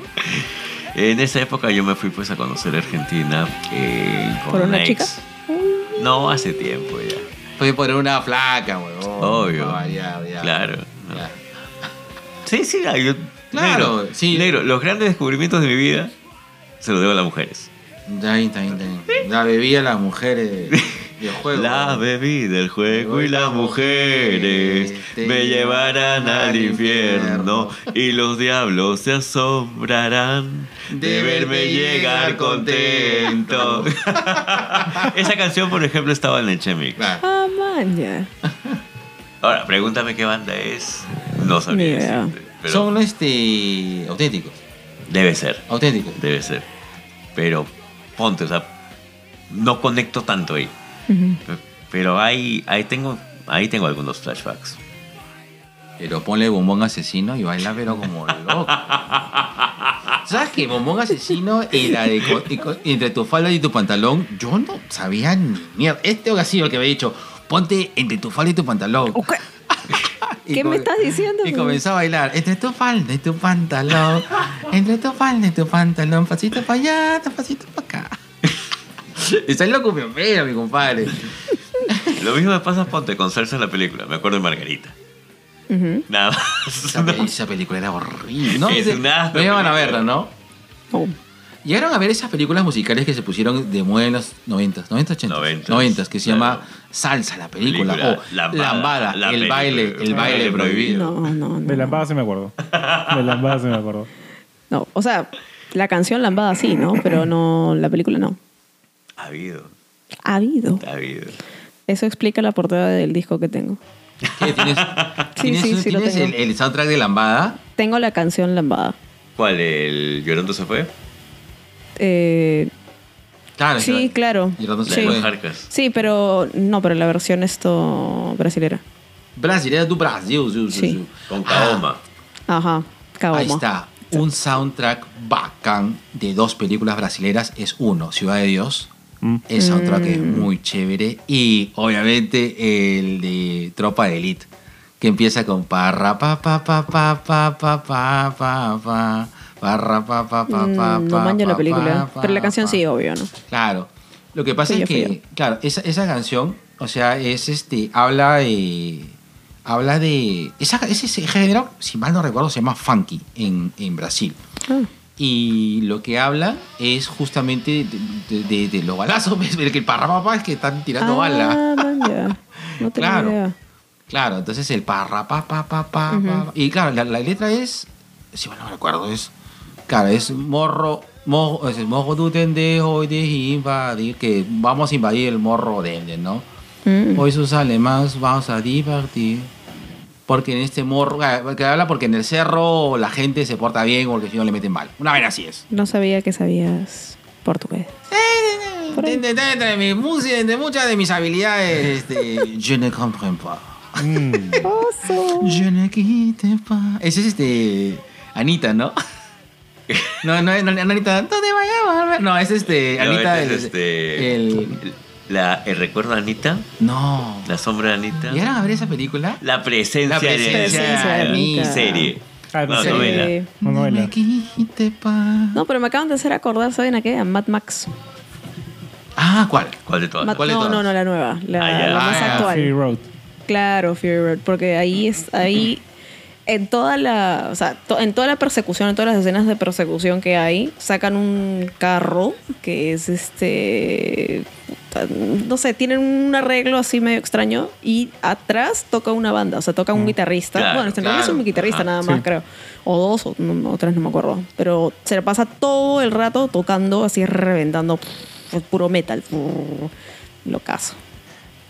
En esa época yo me fui pues a conocer Argentina eh, con ¿Por una ex. chica? No, hace tiempo ya. Fue por una flaca, huevón. Obvio. Ah, ya, ya. Claro. Ya. Sí, sí, ah, yo- Claro, negro, sí. negro, los grandes descubrimientos de mi vida se los debo a las mujeres. Ya, ahí está, ahí está. La bebía las mujeres juego. La bebida, el juego y las mujeres me llevarán al infierno y los diablos se asombrarán de verme llegar contento. Esa canción, por ejemplo, estaba en el Chemix. Ah, man. Ahora, pregúntame qué banda es. No idea. decirte, pero Son este auténticos. debe ser, Auténticos. debe ser. Pero ponte, o sea, no conecto tanto ahí. Pero ahí, ahí tengo, ahí tengo algunos flashbacks. Pero ponle bombón asesino y baila pero como loco. ¿Sabes qué? Bombón asesino y la de entre tu falda y tu pantalón, yo no sabía ni mierda. Este ha sido el que me ha dicho, ponte entre tu falda y tu pantalón. Y ¿Qué me estás diciendo? Y comenzó a bailar entre tu falda y tu pantalón, entre tu falda y tu pantalón, pasito para allá, pasito para acá. Está loco, pero feo, mi compadre. Lo mismo me pasa, ponte, con salsa en la película. Me acuerdo de Margarita. Nada más. Esa, pe- esa película era horrible. ¿no? Es Se- una no iban a verla, ¿no? Oh. Llegaron a ver esas películas musicales que se pusieron de moda en los 90, 90, 80, 90s, 90, que se llama. Salsa, la película, Película, o Lambada, Lambada, la el baile, el el baile prohibido. No, no, De no. Lambada sí me acuerdo. De Lambada sí me acuerdo. No, o sea, la canción Lambada sí, ¿no? Pero no, la película no. Ha habido, Ha habido. ha habido. Eso explica la portada del disco que tengo. ¿Qué, ¿Tienes, Sí, tienes, sí, sí lo tienes tengo. el, el soundtrack de Lambada? Tengo la canción Lambada. ¿Cuál? ¿El Llorando se fue? Eh, Claro. sí, claro. Y Rondo se fue. Sí, pero no, pero la versión esto brasilera. Brasileira do Brasil. Sí. Con Kaoma. Ajá, Kaoma. Ahí está. Un soundtrack bacán de dos películas brasileras es uno, Ciudad de Dios. Mm. El soundtrack es Mm. muy chévere. Y obviamente el de Tropa de Elite, que empieza con parra pa pa pa pa pa pa pa pa pa parra pa pa pa pa Mm, pa no manjo la película. Pero la canción sí, obvio, ¿no? Claro. Lo que pasa Fui es que, claro, esa, esa canción, o sea, es este, habla de. Habla de. Esa, ese, ese género, si mal no recuerdo, se llama funky en, en Brasil. Ah, Y lo que habla es justamente de, de- de- los balazos, ¿ves? el que el parrapapá es que están tirando ah, bala. man, ya. No tengo Claro. idea. Claro, entonces el parrapapapapá. Ujú. Y claro, la, la letra es. Si mal no recuerdo, es. Claro, es morro. Morro, es el morro tú tendes hoy de invadir. Que vamos a invadir el morro de ¿no? Mm. Hoy sus alemanes vamos a divertir. Porque en este morro. Que habla porque en el cerro la gente se porta bien porque si no le meten mal. Una vez así es. No sabía que sabías portugués. De, muchas de mis habilidades, este, je ne comprends pas. Mm. Je ne quitte pas. Ese es este. Anita, ¿no? No, no, no, Anita, a volver. No, es este. No, Anita, este el, es este, el- la, ¿El recuerdo de Anita? No. ¿La sombra de Anita? ¿Llegaron a ver esa película? La presencia, La presencia de de Anita. Serie. Ah, No, sí. novela. Eh, novela. No, pero me acaban de hacer acordar, ¿saben a qué? A Mad Max. Ah, ¿cuál? ¿Cuál de todas? Mad- ¿Cuál de no, todas? no, no, la nueva. La, Ah, la más Ah, actual. Fury Road. Claro, Fury Road, porque ahí es ahí en toda la, o sea, to- en toda la persecución, en todas las escenas de persecución que hay, sacan un carro que es este no sé, tienen un arreglo así medio extraño y atrás toca una banda, o sea, toca un guitarrista. Claro, bueno, este en realidad es claro. un guitarrista Ajá, nada más, sí. creo. O dos, o no, o tres, no me acuerdo. Pero se le pasa todo el rato tocando, así reventando puro metal. Lo caso.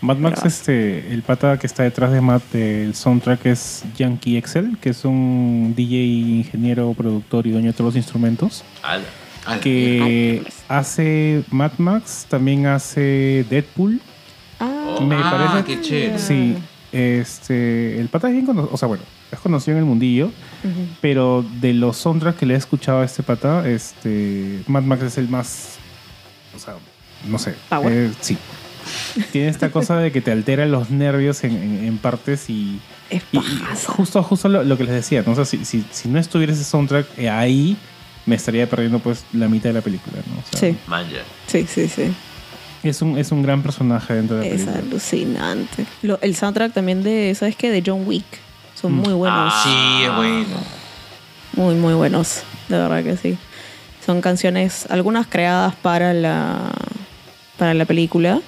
Mad Max, este, el pata que está detrás de Matt, del soundtrack es Yankee Excel, que es un DJ, ingeniero, productor y dueño de todos los instrumentos, Ala. Que hace Mad Max, también hace Deadpool. Ah, Me Ah, parece qué chévere. Sí, este, el pata es bien conocido, o sea, bueno, es conocido en el mundillo, pero de los soundtracks que le he escuchado a este pata, este, Mad Max es el más, o sea, no sé, Power. eh, sí. tiene esta cosa de que te altera los nervios en, en- en partes y, Es y- y pajazo. justo, justo lo, lo que les decía, ¿no? O sea, si, si, si no estuviera ese soundtrack eh, ahí, me estaría perdiendo pues la mitad de la película, ¿no? O sea, Sí, Manja. sí, sí, sí. Es un, es un gran personaje dentro de la Es película. alucinante. Lo- el soundtrack también de, ¿sabes qué? De John Wick. Son muy buenos. Sí, Ah. es bueno. Muy, muy buenos. De verdad que sí. Son canciones, algunas creadas para la, para la película.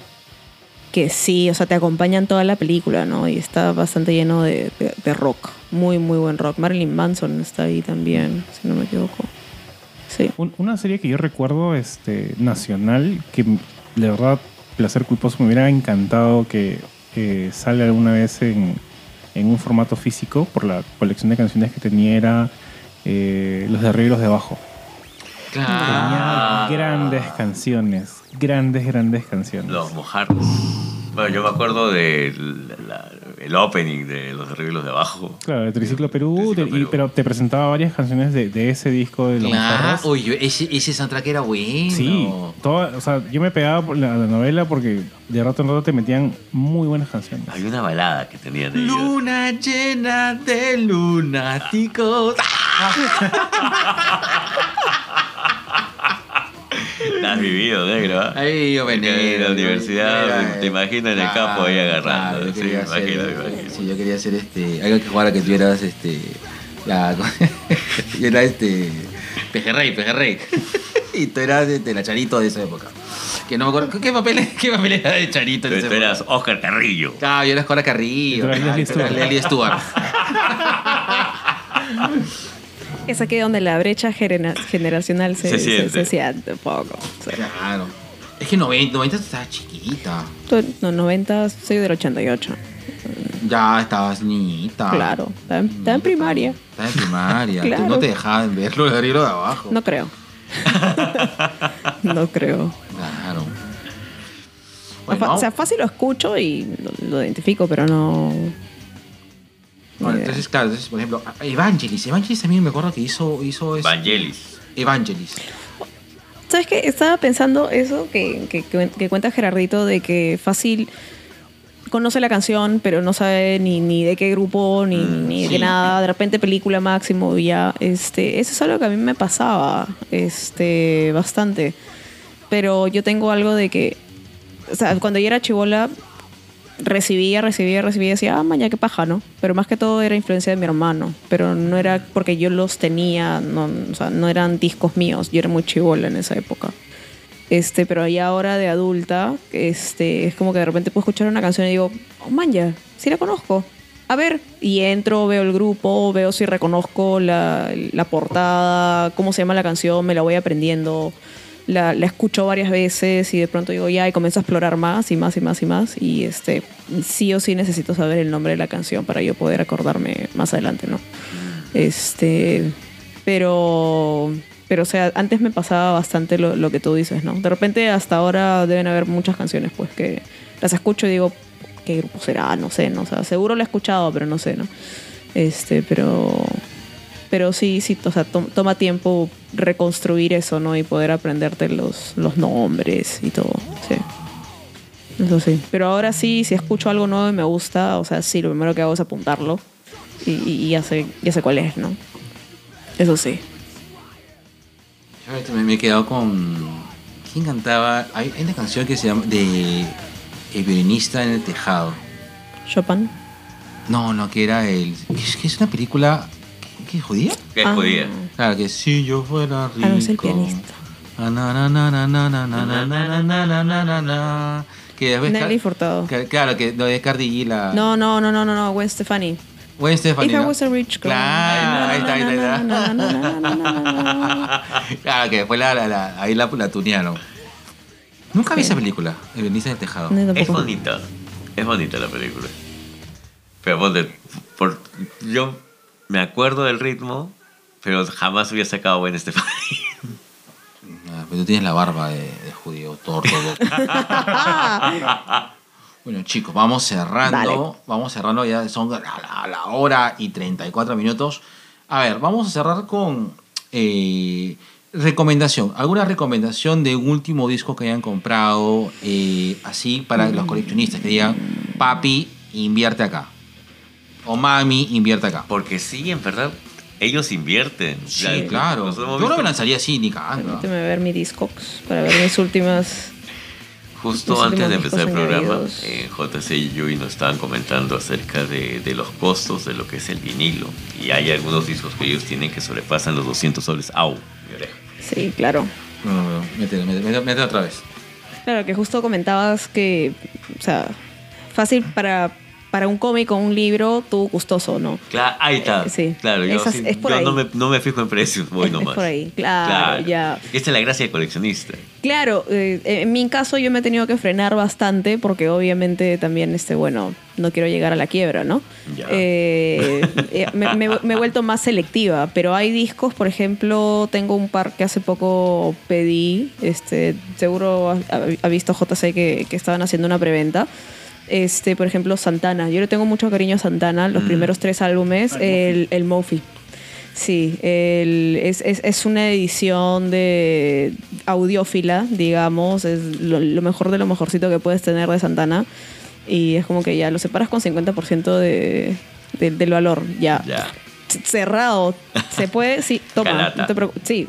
Que sí, o sea, te acompañan toda la película, ¿no? Y está bastante lleno de, de- de rock. Muy, muy buen rock. Marilyn Manson está ahí también, si no me equivoco. Sí. Un- una serie que yo recuerdo este, nacional, que de verdad, placer culposo, me hubiera encantado que eh, salga alguna vez en, en un formato físico por la colección de canciones que tenía, era eh, Los de arriba y los de abajo. Claro. Tenía grandes canciones, grandes, grandes canciones. Los mojarros. Bueno, yo me acuerdo del la- el opening de Los Terribles de Abajo. Claro, de Triciclo Perú, Triciclo de- y- pero te presentaba varias canciones de, de ese disco de Los Claro. Oye, ese, ese soundtrack era bueno. Sí, toda, o sea, yo me pegaba por la, la novela porque de rato en rato te metían muy buenas canciones. Hay una balada que tenían ellos. Luna llena de lunáticos. La has vivido, negro. ¿ah? Ahí yo venía. En la universidad, Era, te imaginas en el claro, campo ahí agarrando. claro, sí, me imagino, hacer- me imagino. Sí, yo quería hacer este. Algo que jugara que tuvieras este. La, yo era este. Pejerrey, pejerrey. y tú eras este, la charito de esa época. Que no me acuerdo. ¿Qué papel, qué papel era de charito en Tú, esa tú época? eras Oscar Carrillo. Claro, yo era Cora Carrillo. Y tú eras Leslie Stewart. Es aquí donde la brecha genera- generacional se, Se siente. se siente un poco. Sí. Claro. Es que 90, 90 estaba chiquita. No, 90, soy del 88. Ya estabas niñita. Claro, estaba en, estaba en primaria. Estaba en primaria. Claro. Tú no te dejaban verlo de arriba o de abajo. No creo. no creo. Claro. O fa- Bueno, O sea, fácil lo escucho y lo, lo identifico, pero no. Bueno, ni idea. entonces, claro, entonces, por ejemplo, Evangelis. Evangelis también me acuerdo que hizo. hizo este- Vangelis. Evangelis. ¿Sabes qué? Estaba pensando eso que, que, que- cuenta Gerardito de que fácil conoce la canción, pero no sabe ni, ni de qué grupo, ni, ni de sí. nada. De repente película máximo y ya. Este, eso es algo que a mí me pasaba este, bastante. Pero yo tengo algo de que, o sea, cuando yo era chivola, recibía, recibía, recibía decía, ah, mañana qué paja, ¿no? Pero más que todo era influencia de mi hermano. Pero no era porque yo los tenía, no, o sea, no eran discos míos. Yo era muy chivola en esa época. Este, pero ya ahora de adulta, este, es como que de repente puedo escuchar una canción y digo, oh, man, ya, sí la conozco. A ver, y entro, veo el grupo, veo si reconozco la, la portada, cómo se llama la canción, me la voy aprendiendo, la, la escucho varias veces y de pronto digo, ya, y comienzo a explorar más y más y más y más. Y este, sí o sí necesito saber el nombre de la canción para yo poder acordarme más adelante, ¿no? Este, pero, pero o sea, antes me pasaba bastante lo, lo que tú dices, ¿no? De repente hasta ahora deben haber muchas canciones, pues, que las escucho y digo, ¿qué grupo será? No sé, ¿no? O sea, seguro lo he escuchado, pero no sé, ¿no? Este, pero, pero sí, sí, o sea, to- toma tiempo reconstruir eso, ¿no? Y poder aprenderte los, los nombres y todo, sí. Eso sí. Pero ahora sí, si escucho algo nuevo y me gusta, o sea, sí, lo primero que hago es apuntarlo y, y- ya, sé, ya sé cuál es, ¿no? Eso sí. Yo ahorita me, he quedado con. ¿Quién cantaba? Hay, una canción que se llama. de. El violinista en el tejado. Chopin. No, no, que era el. es, que es una película que es judía. Que es judía. Claro, que si yo fuera rico. Ah, no es el pianista. Que Nelly Furtado. Claro, que no es Cardi G la... No, no, no, no, no, no, Gwen Stefani. Gwen Stefani. If was a rich girl. Claro, ahí está, ahí está. Claro, que después la, la, ahí la, tunearon. Nunca vi esa película, El Benicio del Tejado. es bonita, es bonita la película. Pero por, yo me acuerdo del ritmo, pero jamás hubiera sacado buen Estefani. Ah, pero tú tienes la barba de, de judío tordo. bueno, chicos, vamos cerrando. Dale. Vamos cerrando, ya son la, la- la hora y 34 minutos. A ver, vamos a cerrar con. eh, Recomendación. ¿Alguna recomendación de un último disco que hayan comprado eh, así para los coleccionistas? Que digan, papi, invierte acá. O mami, invierte acá. Porque sí, en verdad, ellos invierten. Sí, Ya, claro. Yo no me lanzaría así ni cagando. Permíteme ver mi Discogs para ver mis últimas. Justo antes de empezar el programa, eh, JC y Yui nos estaban comentando acerca de, de los costos de lo que es el vinilo. Y hay algunos discos que ellos tienen que sobrepasan los 200 soles. ¡Au! Mi oreja. Sí, claro. No, no, no, otra vez. Claro, que justo comentabas que, o sea, fácil para, para un cómic o un libro, tú gustoso, ¿no? Claro, ahí está. Eh, sí. Claro, yo, sí- es por yo ahí. no, me, no me fijo en precios, voy Es- es nomás. por ahí. Claro, ya. Esta es la gracia del coleccionista. Claro, eh, en mi caso yo me he tenido que frenar bastante porque obviamente también, este, bueno, no quiero llegar a la quiebra, ¿no? Ya. Eh, eh, me, me- me he vuelto más selectiva, pero hay discos, por ejemplo, tengo un par que hace poco pedí, este, seguro ha, ha visto JC que, que estaban haciendo una preventa. Este, por ejemplo, Santana. Yo le tengo mucho cariño a Santana, los Mm. primeros tres álbumes, el, el Mofi. Sí, el- es, es- es una edición de audiófila, digamos, es lo, lo mejor de lo mejorcito que puedes tener de Santana. Y es como que ya lo separas con 50% de, de- del valor, ya. Cerrado, se puede, sí, toma, no te sí.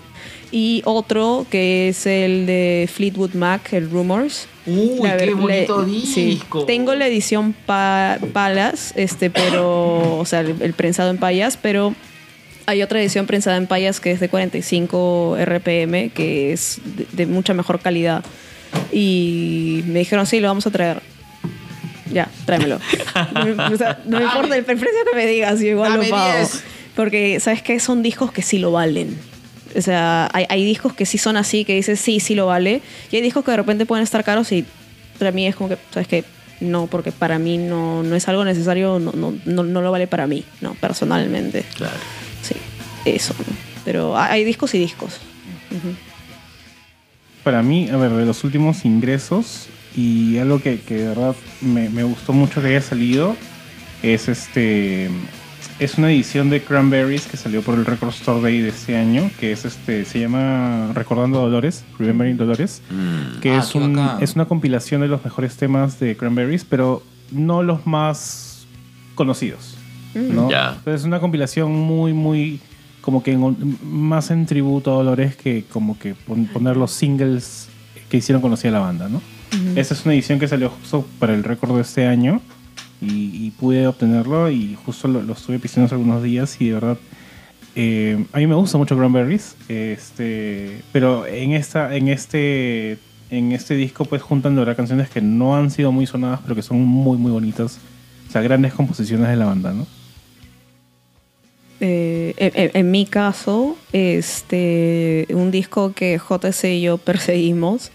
Y otro que es el de Fleetwood Mac, el Rumors. Uy, La qué bonito le- sí. disco. Tengo la edición pa- Palas, este, pero, o sea, el, el prensado en payas, pero hay otra edición prensada en payas que es de 45 RPM, que es de, de mucha mejor calidad. Y me dijeron, sí, lo vamos a traer. Ya, tráemelo. O sea, no me importa el precio que me digas, yo igual Dame lo pago. 10. Porque, ¿sabes qué? Son discos que sí lo valen. O sea, hay, hay discos que sí son así, que dices, sí, sí lo vale. Y hay discos que de repente pueden estar caros y para mí es como que, ¿sabes qué? No, porque para mí no, no es algo necesario, no, no, no, no lo vale para mí, no, personalmente. Claro. Sí, eso. ¿no? Pero hay discos y discos. Para mí, a ver, de los últimos ingresos y algo que, que de verdad me, me gustó mucho que haya salido es este es una edición de Cranberries que salió por el Record Store Day de este año que es este se llama Recordando Dolores Remembering Dolores Mm. que Ah, es un es una compilación de los mejores temas de Cranberries pero no los más conocidos ¿no? Ya. Entonces es una compilación muy, muy, como que en- más en tributo a Dolores que como que pon- poner los singles que hicieron conocida la banda, ¿no? Esa es una edición que salió justo para el récord de este año y, pude obtenerlo y justo lo, lo estuve pisando hace algunos días y de verdad eh, a mí me gusta mucho Cranberries, este, pero en esta, en este, en este disco pues juntan de verdad canciones que no han sido muy sonadas pero que son muy muy bonitas, o sea grandes composiciones de la banda, ¿no? Eh, en mi caso, este, un disco que JC y yo perseguimos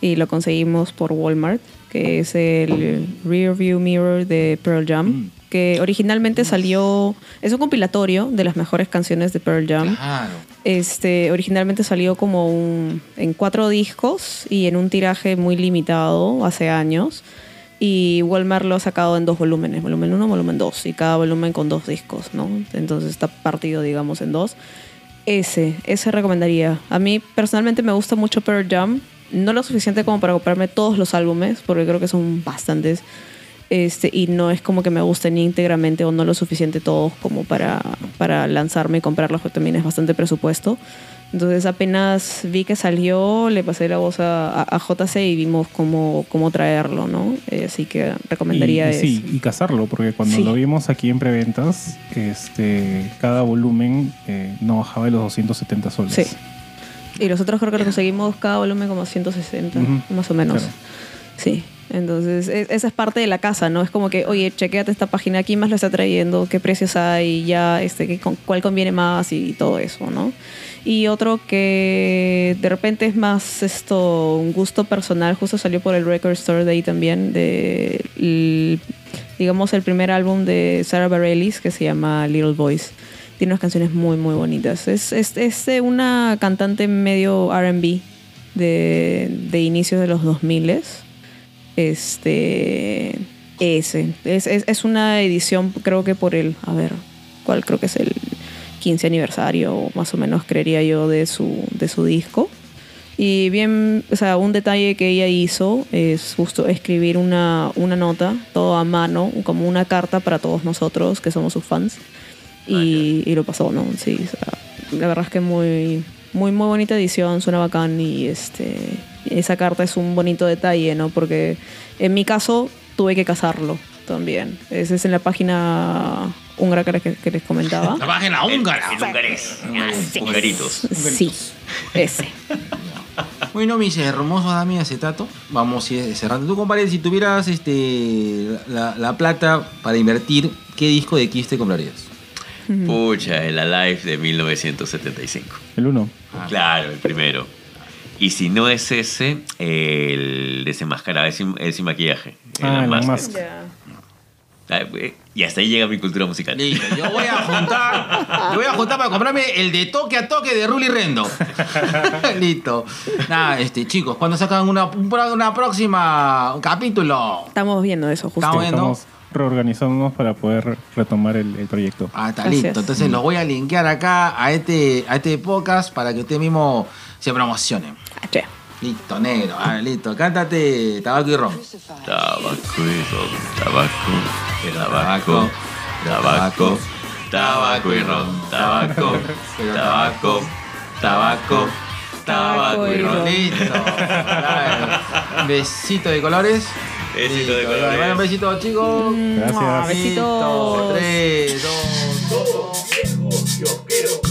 y lo conseguimos por Walmart, que es el Rearview Mirror de Pearl Jam, que originalmente salió, es un compilatorio de las mejores canciones de Pearl Jam. Claro. Este, originalmente salió como un, en cuatro discos y en un tiraje muy limitado hace años. Y Walmart lo ha sacado en dos volúmenes, volumen 1, volumen 2, y cada volumen con dos discos, ¿no? Entonces está partido, digamos, en dos. Ese, ese recomendaría. A mí personalmente me gusta mucho Pearl Jam, no lo suficiente como para comprarme todos los álbumes, porque creo que son bastantes. Este, y no es como que me gusten íntegramente o no lo suficiente todos como para, para lanzarme y comprarlos, porque también es bastante presupuesto. Entonces apenas vi que salió, le pasé la voz a, a- JC y vimos cómo, cómo traerlo, ¿no? Eh, así que recomendaría y, y eso. sí, y cazarlo, porque cuando Sí. lo vimos aquí en preventas, este, cada volumen eh, no bajaba de los 270 soles. Sí. Y nosotros creo que lo conseguimos cada volumen como 160, Ujú. más o menos. Claro. Sí. Entonces, e- esa es parte de la casa, ¿no? Es como que, oye, chequeate esta página, ¿quién más lo está trayendo? ¿Qué precios hay? Ya, este, qué con- ¿cuál conviene más? Y todo eso, ¿no? Y otro que de repente es más esto, un gusto personal, justo salió por el Record Store Day también, de, el- digamos, el primer álbum de Sarah Bareilles que se llama Little Boys. Tiene unas canciones muy, muy bonitas. Es, es, es una cantante medio RB de, de inicios de los 2000 Este. Ese. Es, es, es una edición, creo que por el. A ver, ¿cuál creo que es el 15 aniversario, más o menos creería yo, de su, de su disco. Y bien, o sea, un detalle que ella hizo es justo escribir una, una nota, todo a mano, como una carta para todos nosotros que somos sus fans. Y, y lo pasó, ¿no? Sí, o sea, la verdad es que muy, muy, muy bonita edición, suena bacán y este, esa carta es un bonito detalle, ¿no? Porque en mi caso tuve que casarlo también. Ese es en la página húngara que, les- que les comentaba. La página húngara. En hungarés. Hungaritos. Sí, ese. Bueno, mis hermosos Dami acetato, vamos a ir cerrando. Tú, compadre, si tuvieras este, la, la plata para invertir, ¿qué disco de Kiss te comprarías? Pucha, el Alive de 1975. El uno. Claro, el primero. Y si no es ese, el desenmascarado, el sin, el sin maquillaje. el Ah, el. Unmasked. Ah, eh, Y hasta ahí llega mi cultura musical. Listo, yo voy a juntar, yo voy a juntar para comprarme el de toque a toque de Ruli Rendo. Listo. Nada, este, chicos, cuando sacan una, una próxima un capítulo. Estamos viendo eso justo. Estamos viendo. Estamos reorganizándonos para poder retomar el, el proyecto. Ah, está Así listo. es. Entonces los voy a linkear acá a este, a este podcast para que usted mismo se promocione. Ah. Listo, negro. Ah, listo. Cántate tabaco y ron. Tabaco y ron, tabaco, tabaco, tabaco, tabaco y ron, tabaco, tabaco, tabaco, tabaco y ron. Listo. Besito de colores. Besito de colores. Un besito, chicos. Gracias. Listo. Tres, dos. Viejos kiosqueros.